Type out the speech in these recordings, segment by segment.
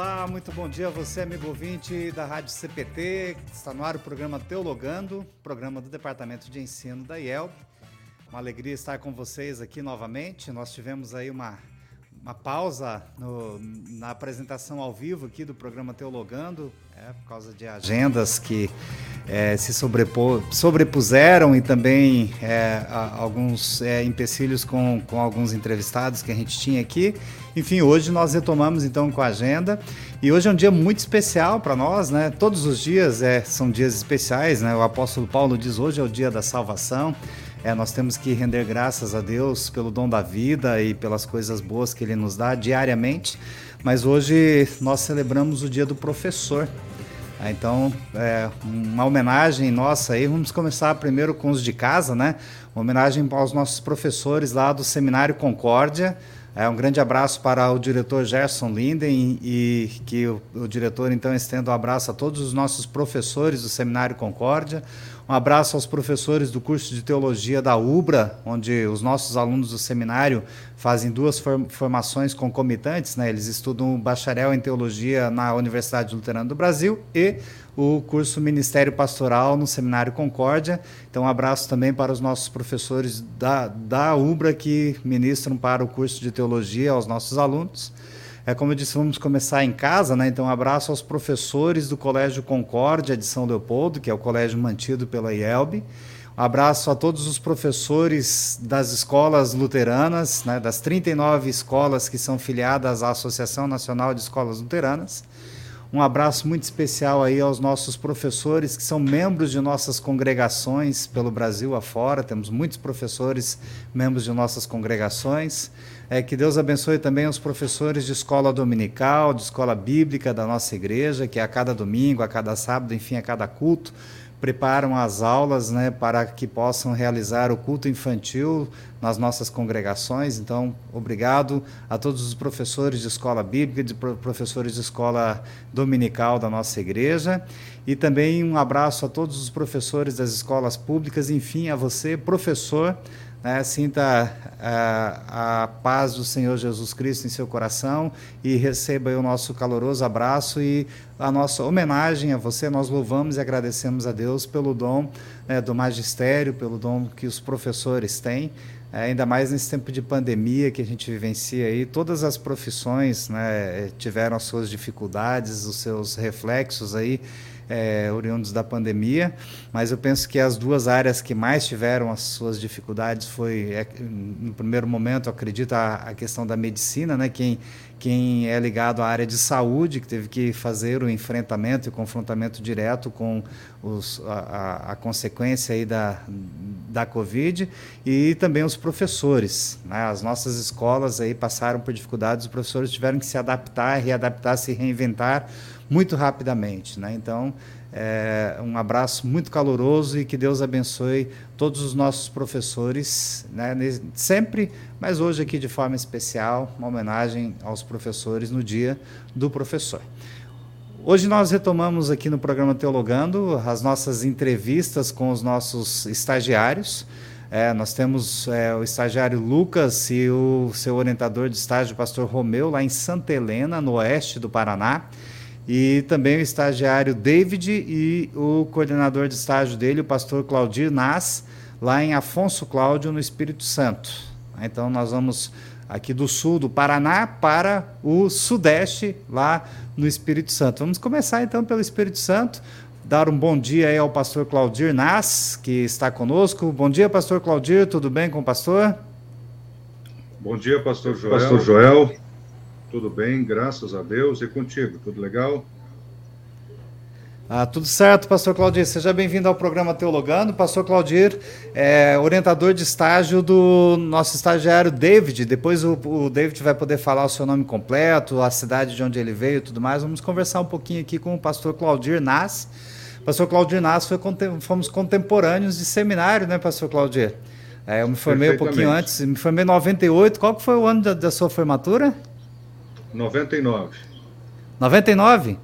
Olá, muito bom dia a você, amigo ouvinte da Rádio CPT. Está no ar o programa Teologando, programa do Departamento de Ensino da IELB. Uma alegria estar com vocês aqui novamente. Nós tivemos aí uma, uma pausa no, na apresentação ao vivo aqui do programa Teologando, é, por causa de agendas que é, se sobrepuseram e também é, alguns é, empecilhos com, com alguns entrevistados que a gente tinha aqui. Enfim, hoje nós retomamos então com a agenda e hoje é um dia muito especial para nós, né? Todos os dias é, são dias especiais, né? O apóstolo Paulo diz hoje é o dia da salvação. É, nós temos que render graças a Deus pelo dom da vida e pelas coisas boas que Ele nos dá diariamente. Mas hoje nós celebramos o dia do professor. Ah, então, é, uma homenagem nossa aí. Vamos começar primeiro com os de casa, né? Uma homenagem aos nossos professores lá do Seminário Concórdia. É, um grande abraço para o diretor Gerson Linden e que o, o diretor então estenda um abraço a todos os nossos professores do Seminário Concórdia. Um abraço aos professores do curso de teologia da UBRA, onde os nossos alunos do seminário fazem duas formações concomitantes, né? Eles estudam bacharel em teologia na Universidade Luterana do Brasil e o curso Ministério Pastoral no Seminário Concórdia. Então, um abraço também para os nossos professores da, da UBRA que ministram para o curso de teologia aos nossos alunos. É como eu disse, vamos começar em casa, né? Então, um abraço aos professores do Colégio Concórdia de São Leopoldo, que é o colégio mantido pela IELB. Um abraço a todos os professores das escolas luteranas, né, das 39 escolas que são filiadas à Associação Nacional de Escolas Luteranas. Um abraço muito especial aí aos nossos professores que são membros de nossas congregações pelo Brasil afora. Temos muitos professores membros de nossas congregações. É, que Deus abençoe também os professores de escola dominical, de escola bíblica da nossa igreja, que a cada domingo, a cada sábado, enfim, a cada culto, preparam as aulas né, para que possam realizar o culto infantil nas nossas congregações. Então, obrigado a todos os professores de escola bíblica, de professores de escola dominical da nossa igreja. E também um abraço a todos os professores das escolas públicas, enfim, a você, professor né, sinta a, a, paz do Senhor Jesus Cristo em seu coração e receba o nosso caloroso abraço e a nossa homenagem a você. Nós louvamos e agradecemos a Deus pelo dom né, do magistério, pelo dom que os professores têm. É, ainda mais nesse tempo de pandemia que a gente vivencia aí, todas as profissões né, tiveram as suas dificuldades, os seus reflexos aí é, oriundos da pandemia, mas eu penso que as duas áreas que mais tiveram as suas dificuldades foi, é, no primeiro momento, acredito, a, a, questão da medicina, né? Quem, quem é ligado à área de saúde, que teve que fazer o enfrentamento e confrontamento direto com os, a, a, consequência aí da, da Covid, e também os professores. Né? As nossas escolas aí passaram por dificuldades, os professores tiveram que se adaptar, readaptar, se reinventar muito rapidamente. Né? Então, é, um abraço muito caloroso e que Deus abençoe todos os nossos professores, né? sempre, mas hoje aqui de forma especial, uma homenagem aos professores no Dia do Professor. Hoje nós retomamos aqui no programa Teologando as nossas entrevistas com os nossos estagiários. É, nós temos é, o estagiário Lucas e o seu orientador de estágio, o pastor Romeu, lá em Santa Helena, no oeste do Paraná e também o estagiário David e o coordenador de estágio dele, o pastor Claudir Nas, lá em Afonso Cláudio, no Espírito Santo. Então nós vamos aqui do sul do Paraná para o sudeste, lá no Espírito Santo. Vamos começar então pelo Espírito Santo, dar um bom dia aí ao pastor Claudir Nas, que está conosco. Bom dia, pastor Claudir, tudo bem com o pastor? Bom dia, pastor Joel. Pastor Joel. Tudo bem, graças a Deus. E contigo, tudo legal? Ah, tudo certo, pastor Claudir. Seja bem-vindo ao programa Teologando. Pastor Claudir é orientador de estágio do nosso estagiário David. Depois o, o, David vai poder falar o seu nome completo, a cidade de onde ele veio e tudo mais. Vamos conversar um pouquinho aqui com o pastor Claudir Nas. Pastor Claudir Nas foi, fomos contemporâneos de seminário, né, pastor Claudir? É, eu me formei um pouquinho antes, me formei em 98. Qual que foi o ano da, da sua formatura? 99. 99?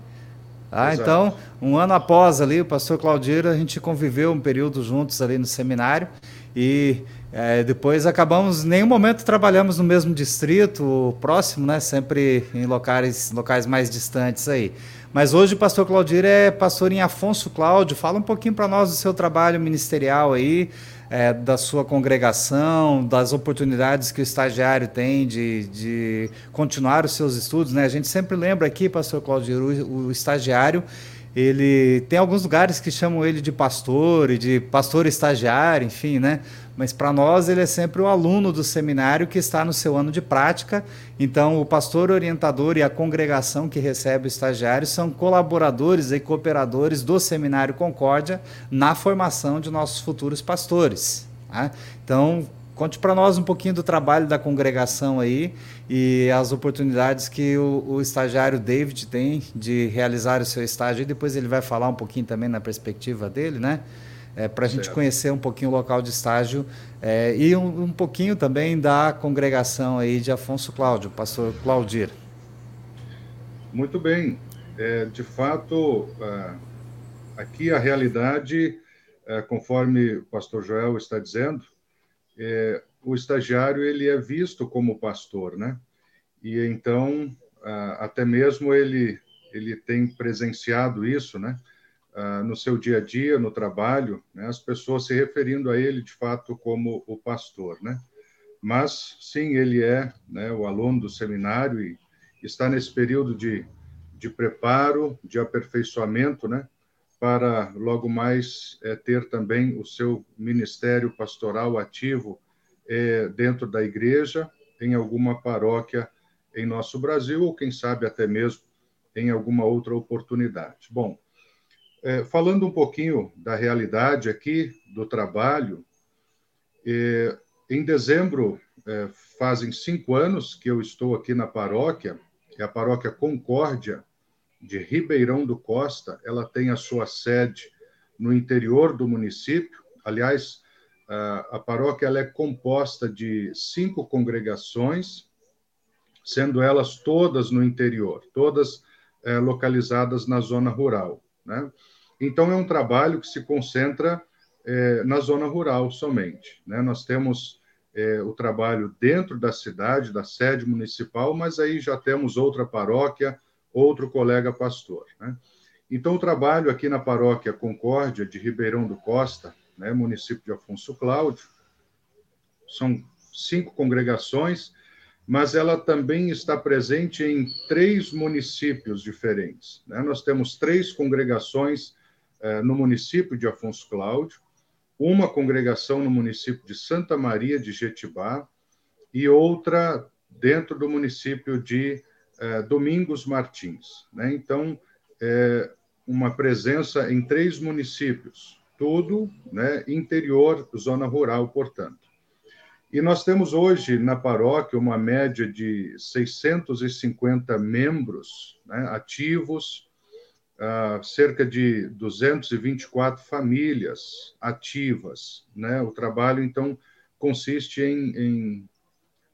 Ah, então, um ano após ali, o pastor Claudiro, a gente conviveu um período juntos ali no seminário e é, depois acabamos, em nenhum momento trabalhamos no mesmo distrito, próximo, né? Sempre em locais, locais mais distantes aí. Mas hoje o pastor Claudir é pastor em Afonso Cláudio. Fala um pouquinho para nós do seu trabalho ministerial aí, é, da sua congregação, das oportunidades que o estagiário tem de, de continuar os seus estudos. Né? A gente sempre lembra aqui, pastor Claudir, o, o estagiário ele tem alguns lugares que chamam ele de pastor e de pastor estagiário, enfim, né? mas para nós ele é sempre o aluno do seminário que está no seu ano de prática. Então, o pastor orientador e a congregação que recebe o estagiário são colaboradores e cooperadores do Seminário Concórdia na formação de nossos futuros pastores. Tá? Então, conte para nós um pouquinho do trabalho da congregação aí e as oportunidades que o, o, estagiário David tem de realizar o seu estágio. E depois ele vai falar um pouquinho também na perspectiva dele, né? é, para a gente conhecer um pouquinho o local de estágio é, e um, um, pouquinho também da congregação aí de Afonso Cláudio, pastor Claudir. Muito bem. É, de fato, é, aqui a realidade, é, conforme o pastor Joel está dizendo, é, o estagiário ele é visto como pastor, né? E então, até mesmo ele, ele tem presenciado isso, né? no seu dia a dia, no trabalho, né, as pessoas se referindo a ele de fato como o pastor, né? Mas sim, ele é né, o aluno do seminário e está nesse período de, de preparo, de aperfeiçoamento, né? Para logo mais é, ter também o seu ministério pastoral ativo é, dentro da igreja, em alguma paróquia em nosso Brasil, ou quem sabe até mesmo em alguma outra oportunidade. Bom, é, falando um pouquinho da realidade aqui do trabalho, é, em dezembro é, fazem cinco anos que eu estou aqui na paróquia, é a paróquia Concórdia de Ribeirão do Costa. Ela tem a sua sede no interior do município. Aliás, a, paróquia é composta de cinco congregações, sendo elas todas no interior, todas é, localizadas na zona rural. Né? Então, é um trabalho que se concentra é, na zona rural somente. Né? Nós temos é, o trabalho dentro da cidade, da sede municipal, mas aí já temos outra paróquia, outro colega pastor. Né? Então, o trabalho aqui na paróquia Concórdia de Ribeirão do Costa, né, município de Afonso Cláudio, são cinco congregações, mas ela também está presente em três municípios diferentes. Né? Nós temos três congregações é, no município de Afonso Cláudio, uma congregação no município de Santa Maria de Jetibá e outra dentro do município de é, Domingos Martins. Né? Então, é uma presença em três municípios, tudo né, interior, zona rural, portanto. E nós temos hoje na paróquia uma média de 650 membros né, ativos, uh, cerca de 224 famílias ativas. Né? O trabalho, então, consiste em, em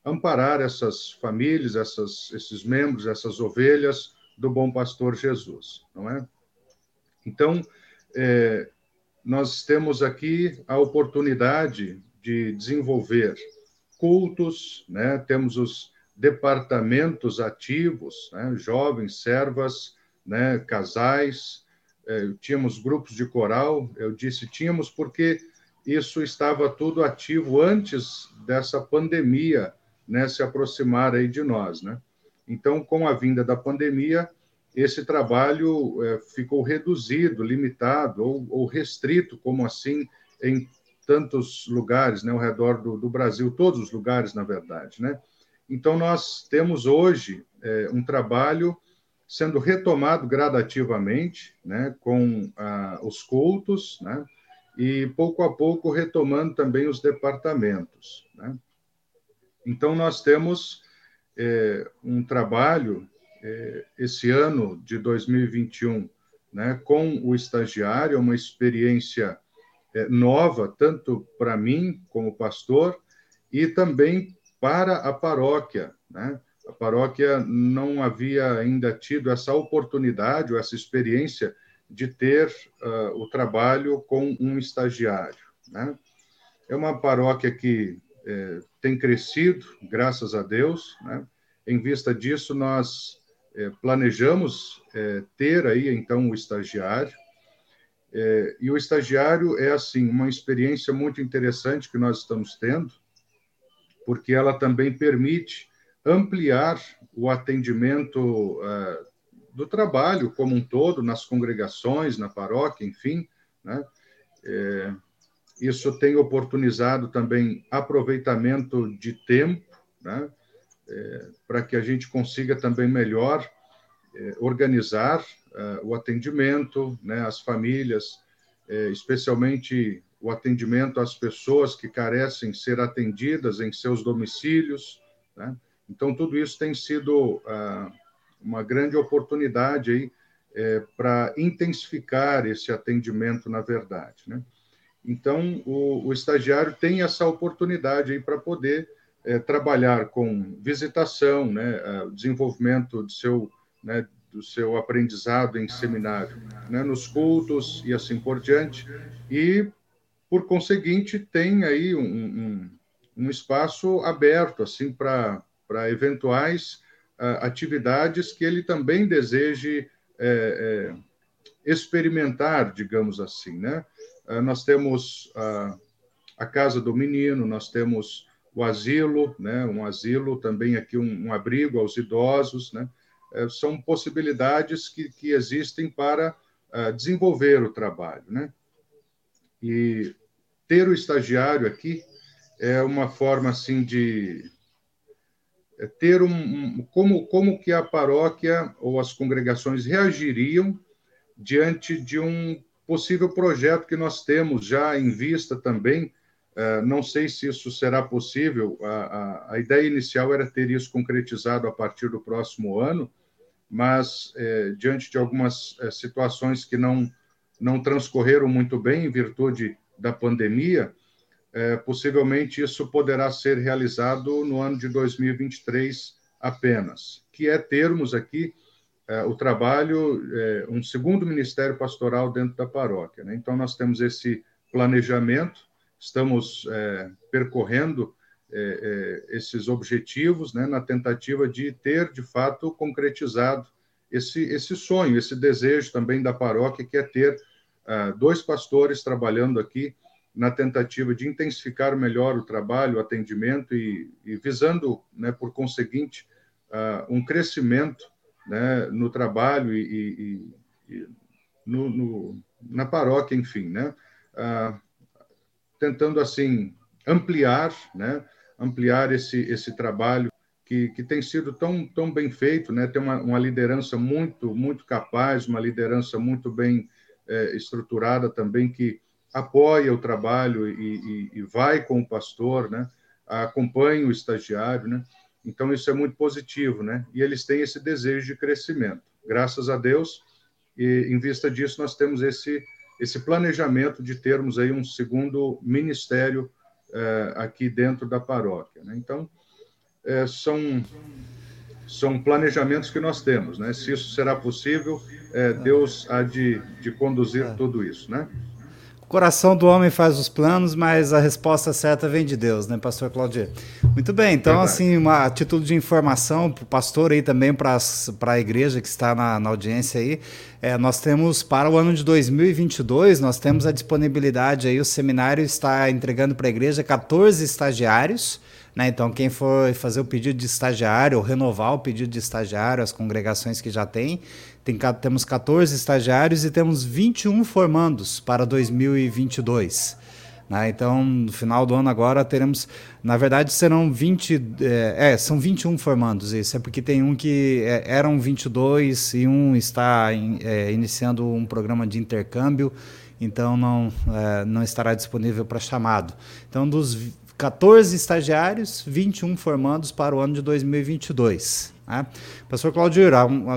amparar essas famílias, essas, esses membros, essas ovelhas do bom pastor Jesus, não é? Então, é, nós temos aqui a oportunidade de desenvolver cultos, né? temos os departamentos ativos, né? jovens, servas, né, casais, é, tínhamos grupos de coral, eu disse tínhamos porque isso estava tudo ativo antes dessa pandemia né, se aproximar aí de nós. Né? Então, com a vinda da pandemia, esse trabalho é, ficou reduzido, limitado ou, ou, restrito, como assim, em tantos lugares né, ao redor do, do, Brasil, todos os lugares, na verdade. Né? Então, nós temos hoje é, um trabalho sendo retomado gradativamente, né, com os cultos, né, e pouco a pouco retomando também os departamentos. Né. Então, nós temos é, um trabalho é, esse ano de 2021 né, com o estagiário, uma experiência é, nova, tanto para mim como pastor, e também para a paróquia. Né? a paróquia não havia ainda tido essa oportunidade ou essa experiência de ter uh, o trabalho com um estagiário. Né? É uma paróquia que é, tem crescido, graças a Deus. Né? Em vista disso, nós é, planejamos é, ter aí então o estagiário. É, e o estagiário é assim uma experiência muito interessante que nós estamos tendo, porque ela também permite ampliar o atendimento é, do trabalho como um todo nas congregações, na paróquia, enfim, né? É, isso tem oportunizado também aproveitamento de tempo, né? É, para que a gente consiga também melhor é, organizar é, o atendimento, né, as famílias, é, especialmente o atendimento às pessoas que carecem ser atendidas em seus domicílios. Né? Então, tudo isso tem sido ah, uma grande oportunidade aí é, para intensificar esse atendimento, na verdade. Né? Então, o, o estagiário tem essa oportunidade aí para poder é, trabalhar com visitação, né, o desenvolvimento do seu, né, do seu aprendizado em seminário, né, nos cultos e assim por diante, e, por conseguinte, tem aí um, um, um espaço aberto assim para eventuais uh, atividades que ele também deseje é, é, experimentar, digamos assim, né? Uh, nós temos uh, a Casa do Menino, nós temos o asilo, né? Um asilo também aqui um, um abrigo aos idosos, né? Uh, são possibilidades que, que existem para desenvolver o trabalho, né? E ter o estagiário aqui é uma forma assim de é ter um, um, como como que a paróquia ou as congregações reagiriam diante de um possível projeto que nós temos já em vista também. Uh, não sei se isso será possível. A, a, a, ideia inicial era ter isso concretizado a partir do próximo ano, mas eh, diante de algumas eh, situações que não não transcorreram muito bem em virtude da pandemia, é, possivelmente isso poderá ser realizado no ano de 2023 apenas, que é termos aqui é, o trabalho, é, um segundo ministério pastoral dentro da paróquia. Né? Então, nós temos esse planejamento, estamos é, percorrendo é, é, esses objetivos né, na tentativa de ter, de fato, concretizado esse, esse sonho, esse desejo também da paróquia, que é ter uh, dois pastores trabalhando aqui na tentativa de intensificar melhor o trabalho, o atendimento e, e visando, né, por conseguinte, uh, um crescimento né, no trabalho e, e, e no, no, na paróquia, enfim, né, uh, tentando assim ampliar, né, ampliar esse esse trabalho que, que tem sido tão tão bem feito, né, tem uma, uma liderança muito muito capaz, uma liderança muito bem é, estruturada também que apoia o trabalho e, e, e, vai com o pastor, né? acompanha o estagiário, né? Então isso é muito positivo, né? E eles têm esse desejo de crescimento. Graças a Deus, e em vista disso nós temos esse esse planejamento de termos aí um segundo ministério é, aqui dentro da paróquia. Né? Então é, são são planejamentos que nós temos, né? Se isso será possível, é, Deus há de, de conduzir é. tudo isso, né? Coração do homem faz os planos, mas a resposta certa vem de Deus, né, pastor Claudio? Muito bem, então, Verdade. assim, uma, a título de informação para o pastor aí também, para a igreja que está na, na audiência aí, é, nós temos para o ano de 2022, nós temos a disponibilidade aí, o seminário está entregando para a igreja 14 estagiários, né? Então, quem for fazer o pedido de estagiário ou renovar o pedido de estagiário, as congregações que já têm, tem, temos 14 estagiários e temos 21 formandos para 2022. Né? Então, no final do ano agora teremos, na verdade, serão 20, é, é, são 21 formandos, isso é porque tem um que é, eram 22 e um está in, é, iniciando um programa de intercâmbio, então não, é, não estará disponível para chamado. Então, dos 14 estagiários, 21 formandos para o ano de 2022. Né? Pastor Claudio,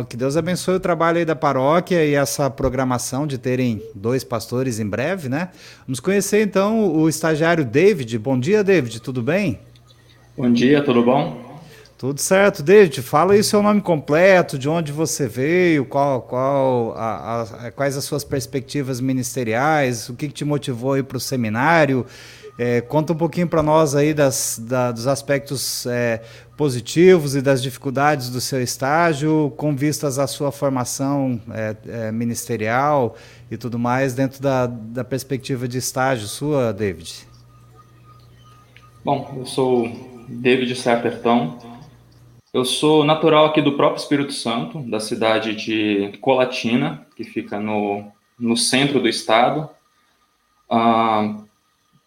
que Deus abençoe o trabalho aí da paróquia e essa programação de terem dois pastores em breve, né? Vamos conhecer então o estagiário David. Bom dia, David, tudo bem? Bom dia, tudo bom? Tudo certo, David. Fala aí o seu nome completo, de onde você veio, qual, qual, a, a, quais as suas perspectivas ministeriais, o que, que te motivou aí para o seminário. É, conta um pouquinho para nós aí das, da, dos aspectos é, positivos e das dificuldades do seu estágio, com vistas à sua formação é, é ministerial e tudo mais, dentro da, da perspectiva de estágio sua, David. Bom, eu sou David Serpertão. Eu sou natural aqui do próprio Espírito Santo, da cidade de Colatina, que fica no, no centro do estado. Ah,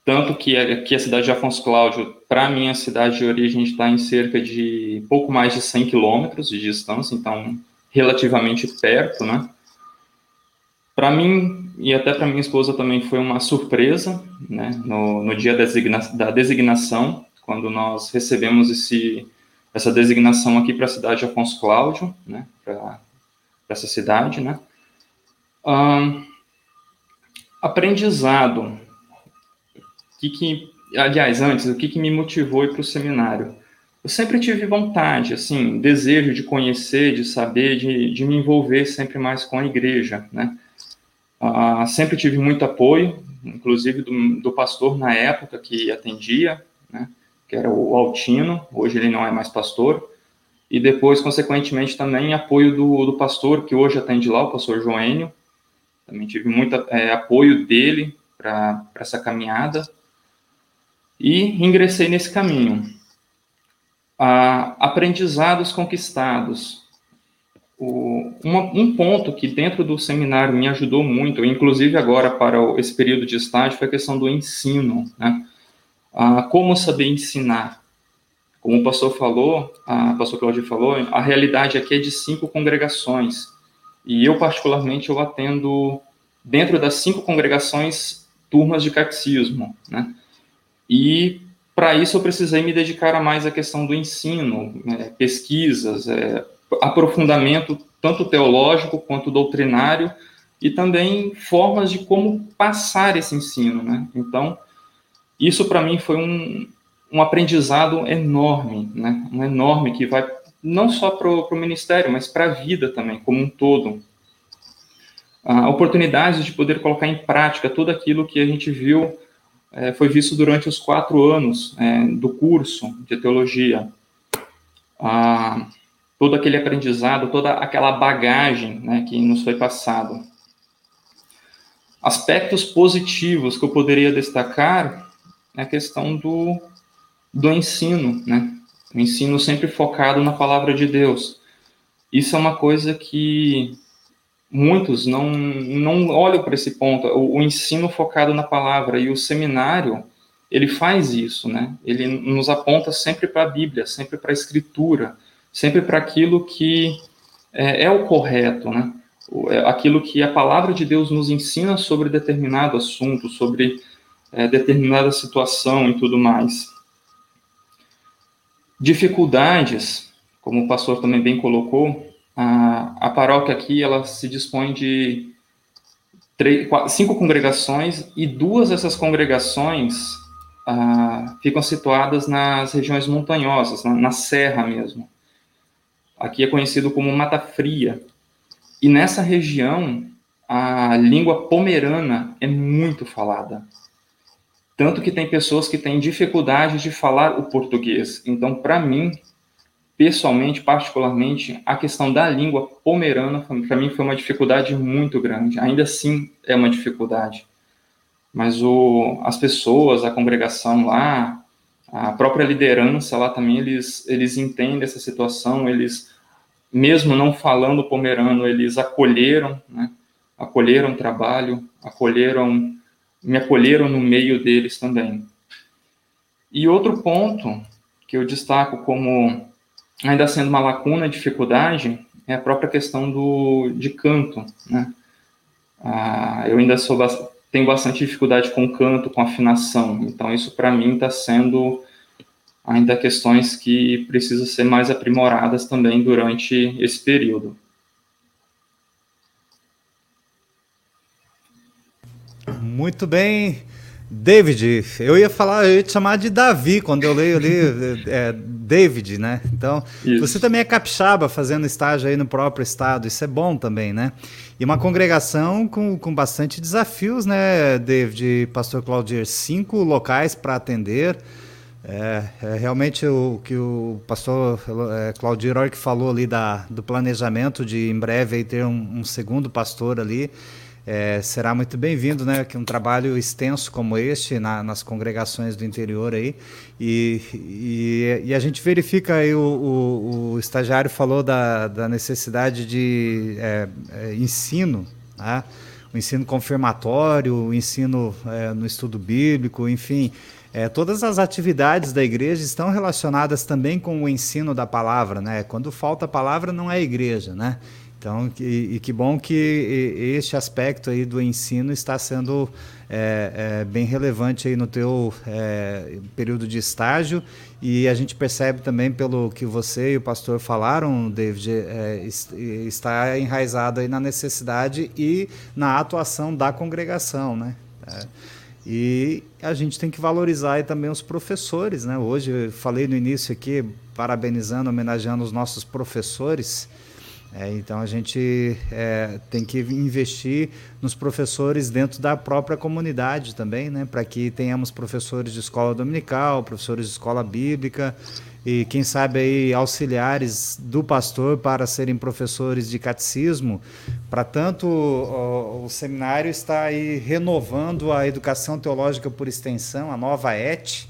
tanto que aqui a cidade de Afonso Cláudio, para mim, a cidade de origem está em cerca de pouco mais de 100 quilômetros de distância, então relativamente perto, né? Para mim e até para minha esposa também foi uma surpresa, né? No, no dia designa da designação, quando nós recebemos esse, essa designação aqui para a cidade de Afonso Cláudio, né? Para essa cidade, né? Um, aprendizado que, que aliás, antes, o que, que me motivou ir para o seminário? Eu sempre tive vontade, assim, desejo de conhecer, de saber, de, de me envolver sempre mais com a igreja, né? Ah, sempre tive muito apoio, inclusive do, do, pastor na época que atendia, né? Que era o Altino, hoje ele não é mais pastor, e depois, consequentemente, também apoio do, do pastor que hoje atende lá, o pastor Joênio, também tive muito é, apoio dele para essa caminhada, e ingressei nesse caminho. Ah, aprendizados conquistados. O, uma, um ponto que dentro do seminário me ajudou muito, inclusive agora para o, esse período de estágio, foi a questão do ensino. Né? Ah, como saber ensinar? Como o pastor falou, a pastor Claudio falou, a realidade aqui é de cinco congregações. E eu, particularmente, eu atendo, dentro das cinco congregações, turmas de catecismo, né? E para isso eu precisei me dedicar a mais à questão do ensino, né, pesquisas, é, aprofundamento tanto teológico quanto doutrinário e também formas de como passar esse ensino, né? Então, isso para mim foi um, um aprendizado enorme, né? Um enorme que vai não só para o ministério, mas para a vida também, como um todo. A oportunidade de poder colocar em prática tudo aquilo que a gente viu é, foi visto durante os quatro anos é, do curso de teologia. Ah, todo aquele aprendizado, toda aquela bagagem né, que nos foi passado. Aspectos positivos que eu poderia destacar é a questão do, do ensino, né? O ensino sempre focado na palavra de Deus. Isso é uma coisa que muitos não, não olham para esse ponto, o, o, ensino focado na palavra e o seminário, ele faz isso, né? Ele nos aponta sempre para a Bíblia, sempre para a Escritura, sempre para aquilo que é, é, o correto, né? É, aquilo que a palavra de Deus nos ensina sobre determinado assunto, sobre é, determinada situação e tudo mais. Dificuldades, como o pastor também bem colocou, a, paróquia aqui ela se dispõe de três, quatro, cinco congregações e duas dessas congregações ah, ficam situadas nas regiões montanhosas, na, na, serra mesmo. Aqui é conhecido como Mata Fria. E nessa região, a língua pomerana é muito falada. Tanto que tem pessoas que têm dificuldade de falar o português. Então, para mim, pessoalmente, particularmente, a questão da língua pomerana, para mim, foi uma dificuldade muito grande. Ainda assim, é uma dificuldade. Mas o, as pessoas, a congregação lá, a própria liderança lá também, eles, eles entendem essa situação, eles, mesmo não falando pomerano, eles acolheram, né? acolheram o trabalho, acolheram, me acolheram no meio deles também. E outro ponto que eu destaco como ainda sendo uma lacuna, dificuldade, é a própria questão do, de canto, né? Ah, eu ainda sou, tenho bastante dificuldade com canto, com afinação, então isso para mim está sendo ainda questões que precisam ser mais aprimoradas também durante esse período. Muito bem, David, eu ia falar, eu ia te chamar de Davi quando eu leio ali, é, David, né? Então, isso. você também é capixaba fazendo estágio aí no próprio estado, isso é bom também, né? E uma congregação com, com bastante desafios, né, David, Pastor Claudir? Cinco locais para atender. É, é, realmente o que o pastor é, Claudir que falou ali da, do planejamento de em breve ter um, um segundo pastor ali é, será muito bem-vindo, né? Que um trabalho extenso como este na, nas congregações do interior aí e, e, e a gente verifica aí o, o, o, estagiário falou da, da necessidade de é, é, ensino, né? o ensino confirmatório, o ensino é, no estudo bíblico, enfim, é, todas as atividades da igreja estão relacionadas também com o ensino da palavra, né? Quando falta a palavra não é igreja, né? Então, e, e, que bom que este aspecto aí do ensino está sendo é, é, bem relevante aí no teu é, período de estágio e a gente percebe também pelo que você e o pastor falaram, David, é, está enraizado aí na necessidade e na atuação da congregação, né? É, e a gente tem que valorizar também os professores, né? Hoje falei no início aqui, parabenizando, homenageando os nossos professores, é, então a gente é, tem que investir nos professores dentro da própria comunidade também, né? Para que tenhamos professores de escola dominical, professores de escola bíblica e quem sabe aí auxiliares do pastor para serem professores de catecismo. Para tanto o, o, seminário está aí renovando a educação teológica por extensão, a nova ET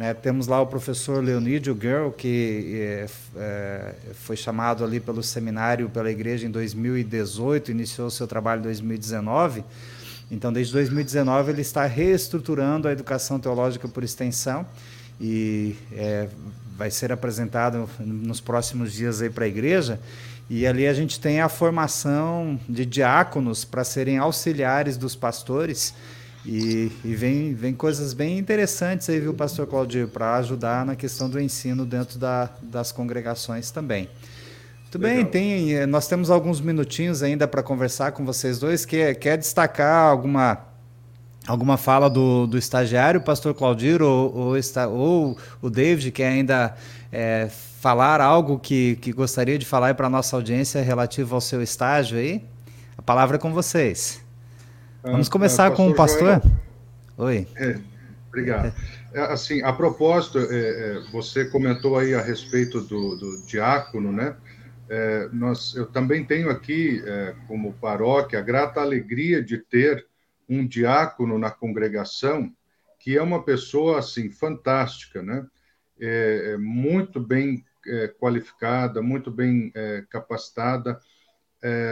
né? Temos lá o professor Leonídio Girl, que é, é, foi chamado ali pelo seminário, pela igreja em 2018, iniciou seu trabalho em 2019. Então, desde 2019, ele está reestruturando a educação teológica por extensão e é, vai ser apresentado nos próximos dias aí para a igreja. E ali a gente tem a formação de diáconos para serem auxiliares dos pastores e, e, vem, vem coisas bem interessantes aí, viu, pastor Claudio, para ajudar na questão do ensino dentro da, das congregações também. Muito bem, tem, eh, nós temos alguns minutinhos ainda para conversar com vocês dois. Quer, quer destacar alguma, alguma fala do, do estagiário, pastor Claudir, ou, ou, está, ou o David, que ainda é, falar algo que, que gostaria de falar para a nossa audiência relativo ao seu estágio aí? A palavra é com vocês. Vamos ah, começar ah, com o pastor? Joel. Oi. É, obrigado. É, assim, a propósito, é, é, você comentou aí a respeito do, do diácono, né? Nós, eu também tenho aqui, como paróquia, a grata alegria de ter um diácono na congregação que é uma pessoa assim fantástica, né? Muito bem qualificada, muito bem capacitada.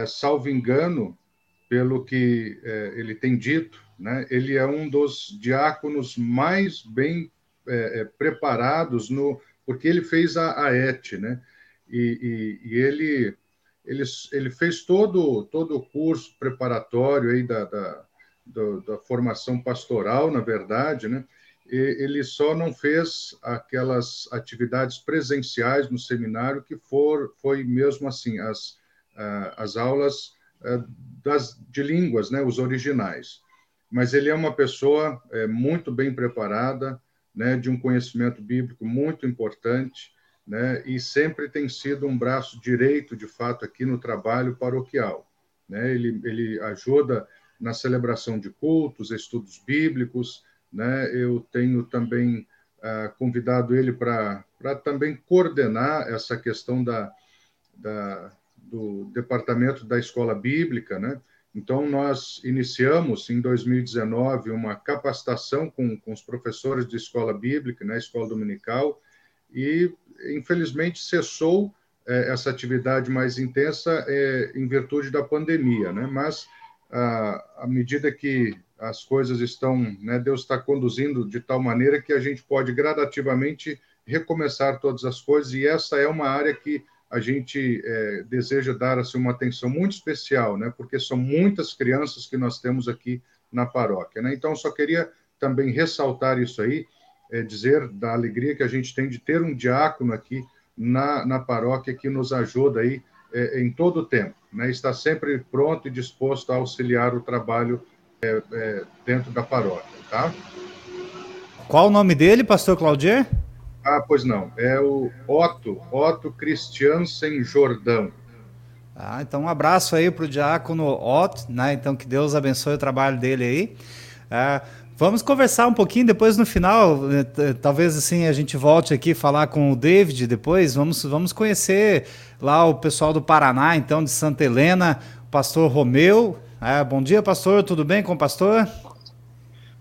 salvo engano, pelo que é, ele tem dito, né, ele é um dos diáconos mais bem é, é, preparados no porque ele fez a, a ET, né? E, e, e, ele, ele ele fez todo todo o curso preparatório aí da, da, da, da formação pastoral, na verdade, né? E ele só não fez aquelas atividades presenciais no seminário que for foi mesmo assim as as aulas das, de línguas, né, os originais. Mas ele é uma pessoa é, muito bem preparada, né, de um conhecimento bíblico muito importante, né, e sempre tem sido um braço direito, de fato, aqui no trabalho paroquial. Né? Ele, ele ajuda na celebração de cultos, estudos bíblicos. Né? Eu tenho também ah, convidado ele para também coordenar essa questão da, da, do departamento da escola bíblica, né? Então, nós iniciamos em 2019 uma capacitação com, com os professores de escola bíblica, na né, escola dominical, e infelizmente cessou é, essa atividade mais intensa é, em virtude da pandemia, né? Mas à medida que as coisas estão, né, Deus está conduzindo de tal maneira que a gente pode gradativamente recomeçar todas as coisas, e essa é uma área que a gente é, deseja dar assim, uma atenção muito especial, né? porque são muitas crianças que nós temos aqui na paróquia. Né? Então, só queria também ressaltar isso aí, é, dizer da alegria que a gente tem de ter um diácono aqui na, na paróquia que nos ajuda aí é, em todo o tempo, né? está sempre pronto e disposto a auxiliar o trabalho é, é, dentro da paróquia. Tá? Qual o nome dele, pastor Claudier? Ah, pois não. É o Otto, Otto Christiansen Jordão. Ah, então um abraço aí para o diácono Otto, né? Então que Deus abençoe o trabalho dele aí. Ah, vamos conversar um pouquinho depois no final, eh, talvez assim a gente volte aqui falar com o David depois. Vamos, vamos conhecer lá o pessoal do Paraná, então de Santa Helena, o pastor Romeu. Ah, bom dia, pastor. Tudo bem com o pastor?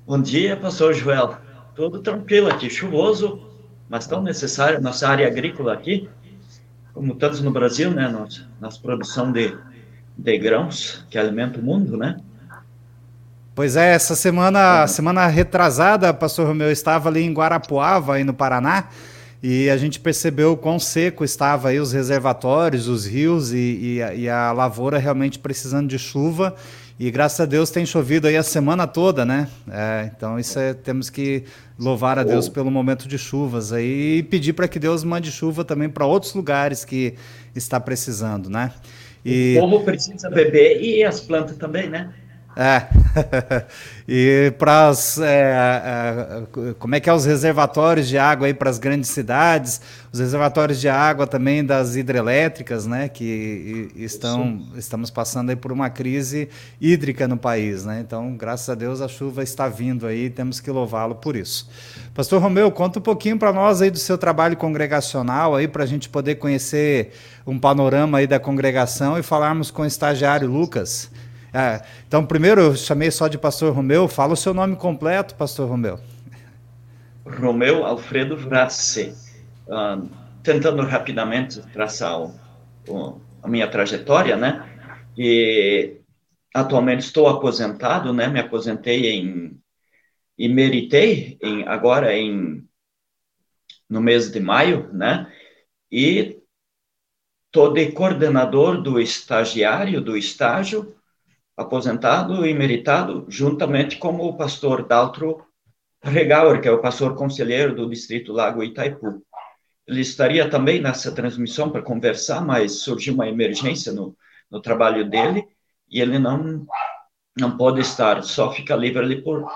Bom dia, pastor Joel. Tudo tranquilo aqui, chuvoso, mas tão necessário nossa área agrícola aqui como tantos no Brasil, né, nós, nossa produção de, de grãos que alimenta o mundo, né? Pois é, essa semana, semana retrasada, pastor Romeu estava ali em Guarapuava, aí no Paraná, e a gente percebeu quão seco estava aí os reservatórios, os rios e, e, a, e a lavoura realmente precisando de chuva. E graças a Deus tem chovido aí a semana toda, né? É, então isso é, temos que louvar a Deus pelo momento de chuvas aí e pedir para que Deus mande chuva também para outros lugares que está precisando, né? E... O povo precisa beber e as plantas também, né? É. e para as. É, é, como é que é os reservatórios de água aí para as grandes cidades, os reservatórios de água também das hidrelétricas, né? Que estão, estamos passando aí por uma crise hídrica no país, né? Então, graças a Deus, a chuva está vindo aí, temos que louvá-lo por isso. Pastor Romeu, conta um pouquinho para nós aí do seu trabalho congregacional aí, para a gente poder conhecer um panorama aí da congregação e falarmos com o estagiário Lucas. É, então, primeiro eu chamei só de Pastor Romeu. Fala o seu nome completo, Pastor Romeu. Romeu Alfredo Vrace. Tentando rapidamente traçar o, o, a minha trajetória, né? E atualmente estou aposentado, né? Me aposentei em e meritei em, agora em no mês de maio, né? E estou de coordenador do estagiário do estágio aposentado e meritado, juntamente com o pastor Daltro Regauer, que é o pastor conselheiro do Distrito Lago Itaipu. Ele estaria também nessa transmissão para conversar, mas surgiu uma emergência no, no trabalho dele e ele não não pode estar, só fica livre ali por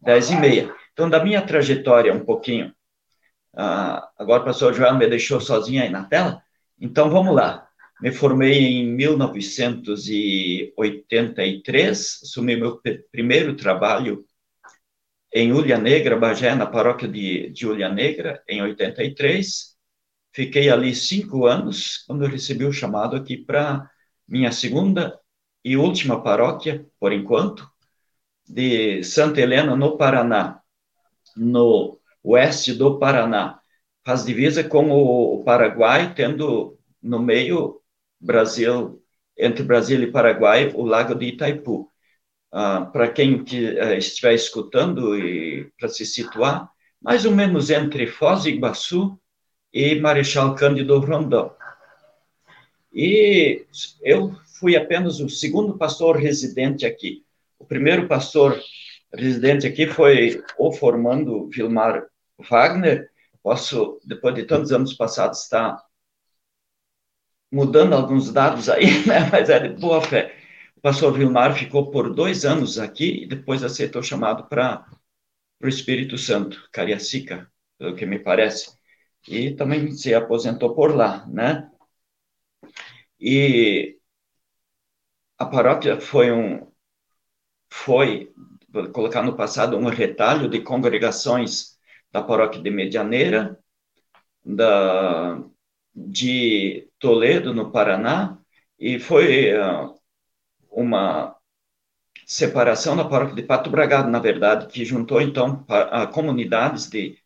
dez e meia. Então, da minha trajetória um pouquinho, uh, agora o pastor Joel me deixou sozinho aí na tela, então vamos lá. Me formei em 1983, assumi meu primeiro trabalho em Ulha Negra, Bagé, na paróquia de, de Ulha Negra, em 83. Fiquei ali cinco anos, quando recebi o chamado aqui para minha segunda e última paróquia, por enquanto, de Santa Helena, no Paraná, no oeste do Paraná. Faz divisa com o Paraguai, tendo no meio Brasil, entre Brasil e Paraguai, o Lago de Itaipu. Ah, para quem que, uh, estiver escutando e para se situar, mais ou menos entre Foz do Iguaçu e Marechal Cândido Rondon. E eu fui apenas o segundo pastor residente aqui. O primeiro pastor residente aqui foi o formando Vilmar Wagner. Posso, depois de tantos anos passados, estar mudando alguns dados aí, né? mas é de boa fé. O pastor Vilmar ficou por dois anos aqui e depois aceitou chamado para o Espírito Santo, Cariacica, pelo que me parece. E também se aposentou por lá, né? E a paróquia foi um foi vou colocar no passado um retalho de congregações da paróquia de Medianeira, da de Toledo, no Paraná, e foi uh, uma separação da paróquia de Pato Bragado, na verdade, que juntou, então, a, comunidades de,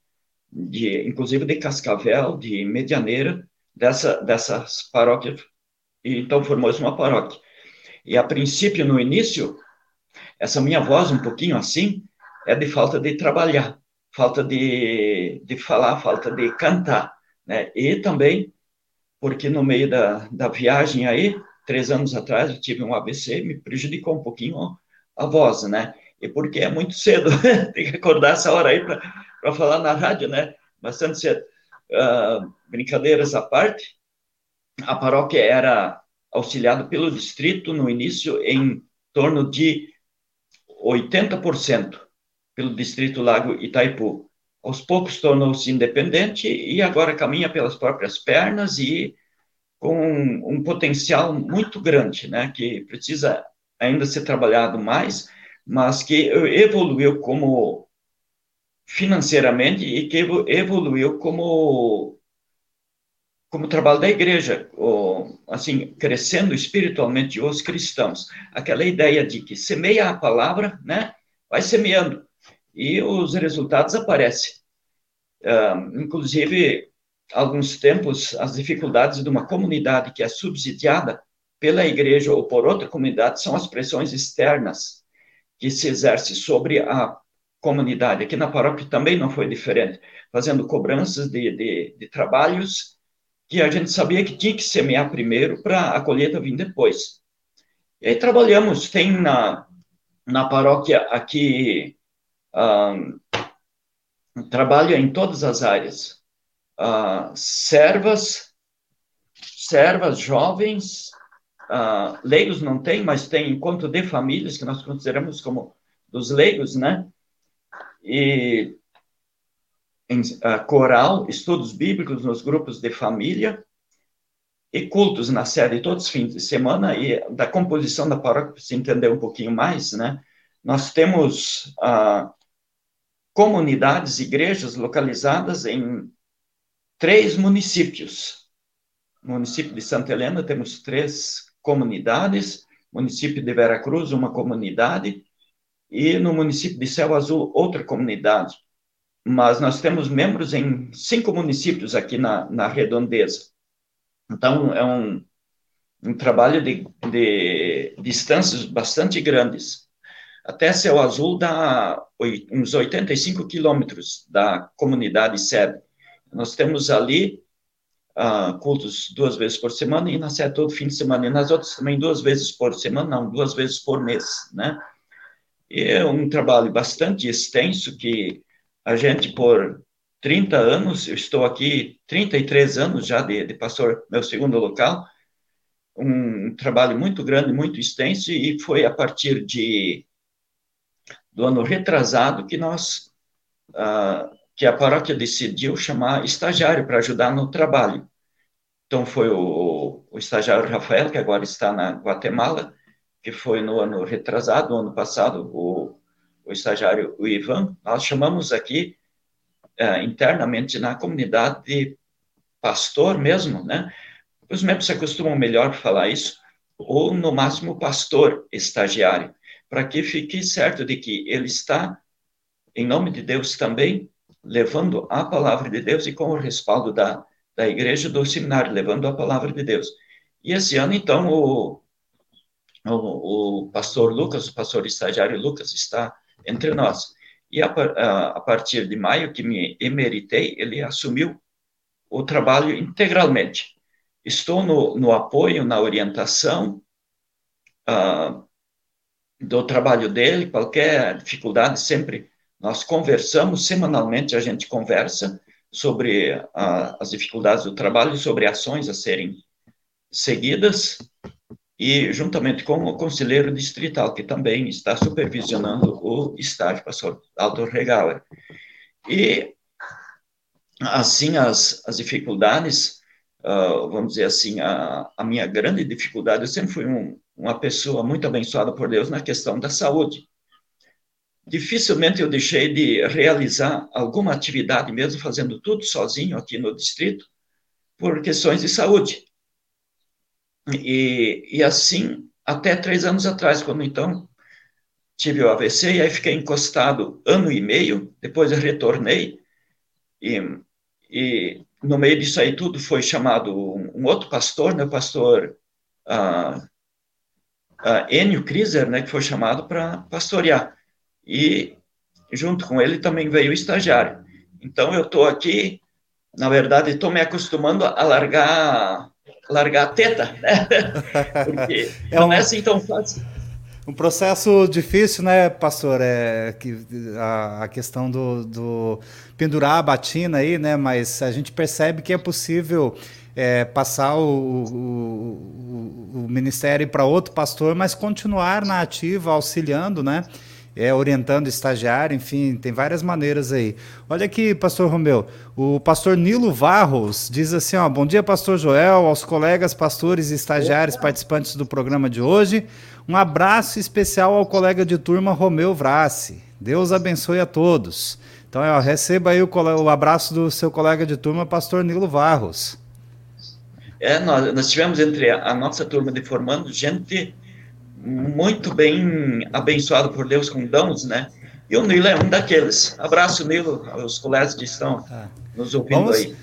de, inclusive de Cascavel, de Medianeira, dessa, dessas paróquias, e então formou-se uma paróquia. E, a princípio, no início, essa minha voz, um pouquinho assim, é de falta de trabalhar, falta de, de falar, falta de cantar, né? E também porque no meio da, da viagem aí, três anos atrás, eu tive um AVC, me prejudicou um pouquinho a voz, né? E porque é muito cedo, tem que acordar essa hora aí para falar na rádio, né? Bastante cedo. Uh, brincadeiras à parte, a paróquia era auxiliada pelo distrito no início em torno de 80% pelo distrito Lago Itaipu. Aos poucos tornou-se independente e agora caminha pelas próprias pernas e com um, potencial muito grande, né, que precisa ainda ser trabalhado mais, mas que evoluiu como financeiramente e que evoluiu como como trabalho da igreja, ou, assim, crescendo espiritualmente os cristãos. Aquela ideia de que semeia a palavra, né, vai semeando, e os resultados aparecem. Uh, inclusive, alguns tempos, as dificuldades de uma comunidade que é subsidiada pela igreja ou por outra comunidade são as pressões externas que se exercem sobre a comunidade. Aqui na paróquia também não foi diferente, fazendo cobranças de, de, de trabalhos que a gente sabia que tinha que semear primeiro para a colheita vir depois. E aí trabalhamos, tem na, na paróquia aqui, trabalha em todas as áreas. Uh, servas, servas jovens, uh, leigos não tem, mas tem encontro de famílias, que nós consideramos como dos leigos, né? E em uh, coral, estudos bíblicos nos grupos de família e cultos na série todos os fins de semana e da composição da paróquia, para se entender um pouquinho mais, né? Nós temos uh, comunidades, igrejas localizadas em três municípios. No município de Santa Helena temos três comunidades, município de Veracruz, uma comunidade, e no município de Céu Azul, outra comunidade. Mas nós temos membros em cinco municípios aqui na, na redondeza. Então, é um, um trabalho de, de distâncias bastante grandes. Até Céu Azul dá uns 85 quilômetros da comunidade sede. Nós temos ali uh, cultos duas vezes por semana e na sede todo fim de semana. E nas outras também duas vezes por semana, não, duas vezes por mês, né? E é um trabalho bastante extenso que a gente, por 30 anos, eu estou aqui 33 anos já de, de pastor, meu segundo local, um trabalho muito grande, muito extenso, e foi a partir de do ano retrasado que nós uh, que a paróquia decidiu chamar estagiário para ajudar no trabalho. Então foi o, o estagiário Rafael que agora está na Guatemala, que foi no ano retrasado, no ano passado, o, o estagiário o Ivan. Nós chamamos aqui uh, internamente na comunidade de pastor mesmo, né? Os membros se acostumam melhor falar isso, ou no máximo pastor estagiário para que fique certo de que ele está, em nome de Deus também, levando a palavra de Deus e com o respaldo da, da igreja do seminário, levando a palavra de Deus. E esse ano, então, o, o, o pastor Lucas, o pastor estagiário Lucas, está entre nós. E a, a, a partir de maio, que me emeritei, ele assumiu o trabalho integralmente. Estou no, no apoio, na orientação, uh, do trabalho dele, qualquer dificuldade, sempre nós conversamos, semanalmente a gente conversa sobre a, as dificuldades do trabalho, sobre ações a serem seguidas, e juntamente com o conselheiro distrital, que também está supervisionando o estágio, pastor Aldo Regauer. E, assim, as, as dificuldades, uh, vamos dizer assim, a, a minha grande dificuldade, eu sempre fui um, uma pessoa muito abençoada por Deus na questão da saúde. Dificilmente eu deixei de realizar alguma atividade, mesmo fazendo tudo sozinho aqui no distrito, por questões de saúde. E, e assim, até três anos atrás, quando então tive o AVC, e aí fiquei encostado ano e meio, depois eu retornei, e, e no meio disso aí tudo foi chamado um, outro pastor, né, o pastor ah, uh, Enio Kriser, né, que foi chamado para pastorear. E junto com ele também veio o estagiário. Então eu estou aqui, na verdade, estou me acostumando a largar, largar a teta, né? Porque é não um, é assim tão fácil. Um processo difícil, né, pastor? É que a, a questão do, do pendurar a batina aí, né? Mas a gente percebe que é possível é, passar o, o, o ministério para outro pastor, mas continuar na ativa, auxiliando, né? é, orientando estagiário, enfim, tem várias maneiras aí. Olha aqui, pastor Romeu, o pastor Nilo Varros diz assim, ó, bom dia, pastor Joel, aos colegas pastores e estagiários participantes do programa de hoje, um abraço especial ao colega de turma Romeu Vrassi, Deus abençoe a todos. Então, ó, receba aí o, o abraço do seu colega de turma, pastor Nilo Varros. É, nós, nós tivemos entre a, a nossa turma de formando gente muito bem abençoado por Deus com dons, né? E o Nilo é um daqueles. Abraço, Nilo, aos colegas que estão ah. nos ouvindo Vamos... aí.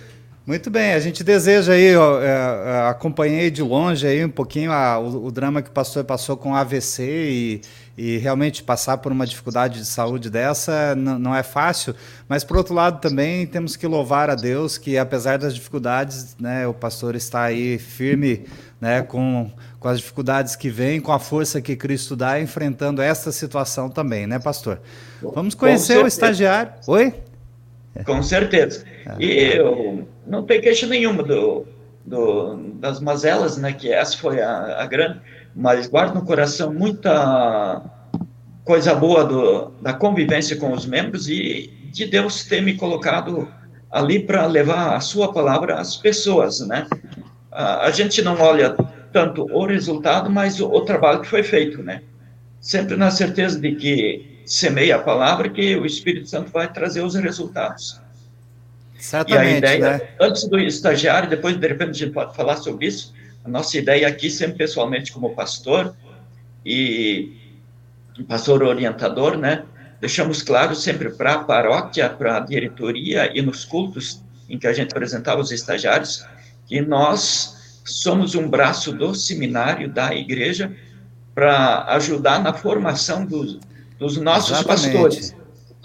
Muito bem, a gente deseja aí, ó, é, é, acompanhei de longe aí um pouquinho a, o, o, drama que o pastor passou com AVC e, e realmente passar por uma dificuldade de saúde dessa não é fácil, mas por outro lado também temos que louvar a Deus que apesar das dificuldades, né, o pastor está aí firme, né, com, com as dificuldades que vêm, com a força que Cristo dá, enfrentando essa situação também, né, pastor? Vamos conhecer o estagiário. Oi? Com certeza. E eu não tenho queixa nenhuma do, do, das mazelas, né, que essa foi a, a grande, mas guardo no coração muita coisa boa do, da convivência com os membros e de Deus ter me colocado ali para levar a sua palavra às pessoas, né? A, a, gente não olha tanto o resultado, mas o, o trabalho que foi feito, né? Sempre na certeza de que semeia a palavra que o Espírito Santo vai trazer os resultados. Certamente, e a ideia, né? antes do estagiário, depois de repente a gente pode falar sobre isso, a nossa ideia aqui, sempre pessoalmente como pastor e pastor orientador, né? Deixamos claro sempre para a paróquia, para a diretoria e nos cultos em que a gente apresentava os estagiários, que nós somos um braço do seminário da igreja para ajudar na formação dos, dos nossos Exatamente. pastores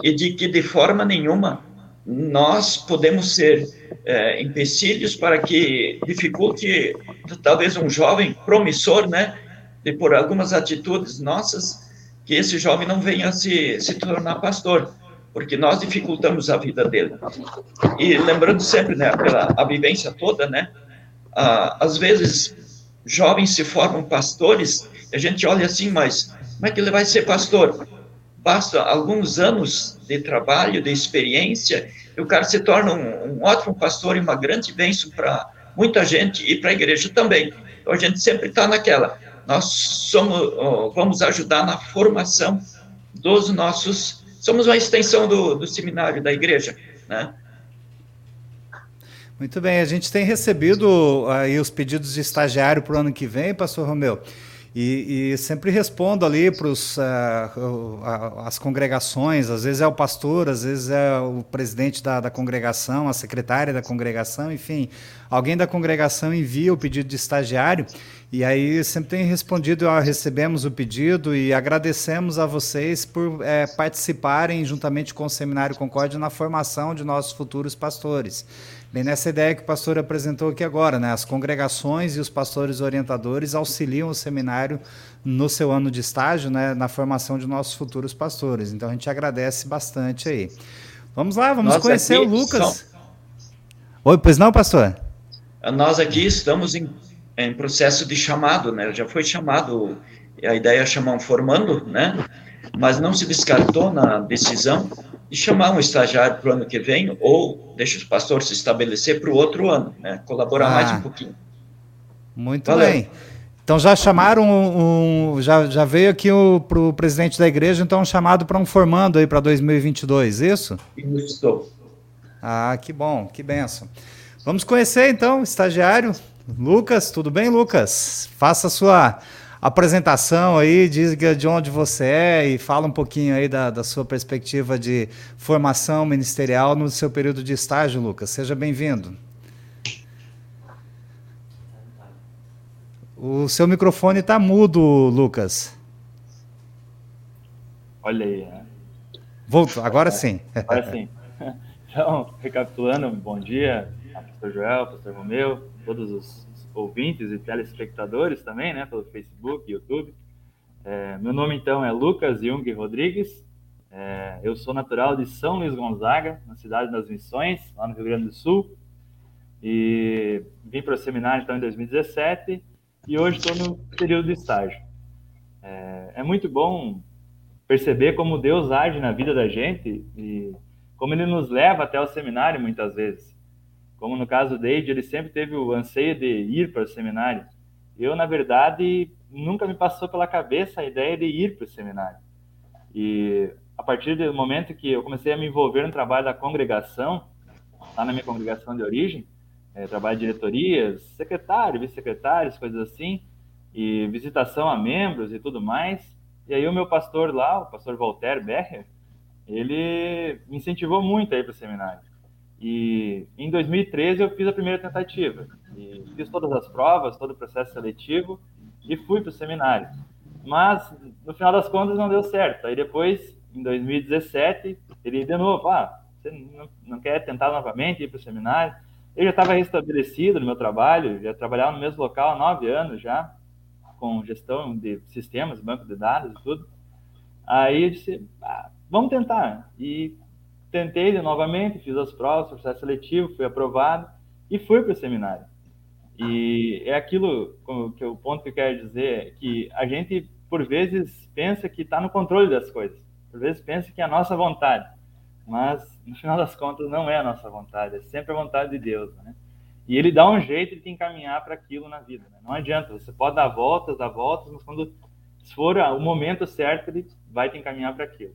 e de que de forma nenhuma nós podemos ser é, empecilhos para que dificulte talvez um jovem promissor, né, de por algumas atitudes nossas, que esse jovem não venha se, se tornar pastor, porque nós dificultamos a vida dele. E lembrando sempre, né, pela a vivência toda, né, às vezes jovens se formam pastores, a gente olha assim, mas como é que ele vai ser pastor? Basta alguns anos de trabalho, de experiência, e o cara se torna um, um ótimo pastor e uma grande bênção para muita gente e para a igreja também. Então a gente sempre está naquela. Nós somos, vamos ajudar na formação dos nossos. Somos uma extensão do, do seminário da igreja, né? Muito bem, a gente tem recebido aí os pedidos de estagiário para o ano que vem, pastor Romeu. E, e, sempre respondo ali para uh, as congregações, às vezes é o pastor, às vezes é o presidente da, da, congregação, a secretária da congregação, enfim, alguém da congregação envia o pedido de estagiário e aí sempre tem respondido, ó, recebemos o pedido e agradecemos a vocês por é, participarem juntamente com o Seminário Concórdia na formação de nossos futuros pastores. Bem nessa ideia que o pastor apresentou aqui agora, né? As congregações e os pastores orientadores auxiliam o seminário no seu ano de estágio, né, na formação de nossos futuros pastores. Então a gente agradece bastante aí. Vamos lá, vamos Nós conhecer o Lucas. Oi, pois não, pastor? Nós aqui estamos em, em processo de chamado, né? Já foi chamado, a ideia é chamar um formando, né? Mas não se descartou na decisão e chamar um estagiário para o ano que vem, ou deixa o pastor se estabelecer para o outro ano, né? colaborar ah, mais um pouquinho. Muito Valeu. bem. Então já chamaram um, um já, já veio aqui para o presidente da igreja, então um chamado para um formando aí para 2022, isso? Isso. Ah, que bom, que benção. Vamos conhecer então o estagiário Lucas, tudo bem, Lucas? Faça a sua apresentação aí, diga de onde você é e fala um pouquinho aí da, da sua perspectiva de formação ministerial no seu período de estágio, Lucas. Seja bem-vindo. O seu microfone está mudo, Lucas. Olha aí. Né? Voltou, agora sim. Agora sim. Então, recapitulando, bom dia, pastor Joel, pastor Romeu, todos os ouvintes e telespectadores também, né, pelo Facebook, YouTube. É, meu nome então é Lucas Jung Rodrigues. É, eu sou natural de São Luís Gonzaga, na cidade das Missões, lá no Rio Grande do Sul. E vim para o seminário então em 2017 e hoje estou no período de estágio. É, é muito bom perceber como Deus age na vida da gente e como ele nos leva até o seminário muitas vezes. Como no caso dele, ele sempre teve o anseio de ir para o seminário. Eu, na verdade, nunca me passou pela cabeça a ideia de ir para o seminário. E a partir do momento que eu comecei a me envolver no trabalho da congregação, lá na minha congregação de origem, é, trabalho de diretorias, secretário, vice-secretários, coisas assim, e visitação a membros e tudo mais. E aí o meu pastor lá, o pastor Walter Becher, ele me incentivou muito a ir para o seminário. E em 2013 eu fiz a primeira tentativa. E fiz todas as provas, todo o processo seletivo e fui para o seminário. Mas no final das contas não deu certo. Aí depois, em 2017, ele de novo, ah, você não, não quer tentar novamente ir para o seminário? Eu já estava restabelecido no meu trabalho, já trabalhava no mesmo local há nove anos já, com gestão de sistemas, banco de dados e tudo. Aí eu disse, ah, vamos tentar. E tentei novamente, fiz as provas, processo seletivo, fui aprovado e fui para o seminário. E é aquilo que o ponto que eu quero dizer é que a gente por vezes pensa que está no controle das coisas, por vezes pensa que é a nossa vontade, mas no final das contas não é a nossa vontade, é sempre a vontade de Deus, né? E ele dá um jeito de te encaminhar para aquilo na vida. Né? Não adianta, você pode dar voltas, dar voltas, mas quando for o momento certo, ele vai te encaminhar para aquilo.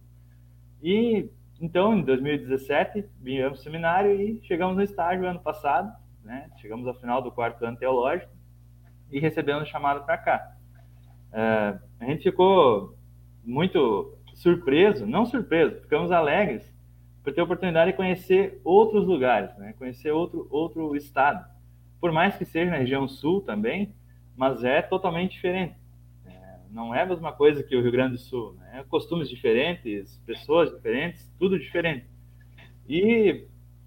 E então, em 2017, viemos seminário e chegamos no estágio ano passado, né? Chegamos ao final do quarto ano teológico e recebemos o chamado para cá. Uh, a gente ficou muito surpreso, não surpreso, ficamos alegres por ter a oportunidade de conhecer outros lugares, né? conhecer outro, outro estado. Por mais que seja na região sul também, mas é totalmente diferente. É, não é a mesma coisa que o Rio Grande do Sul. Né? Costumes diferentes, pessoas diferentes, tudo diferente. E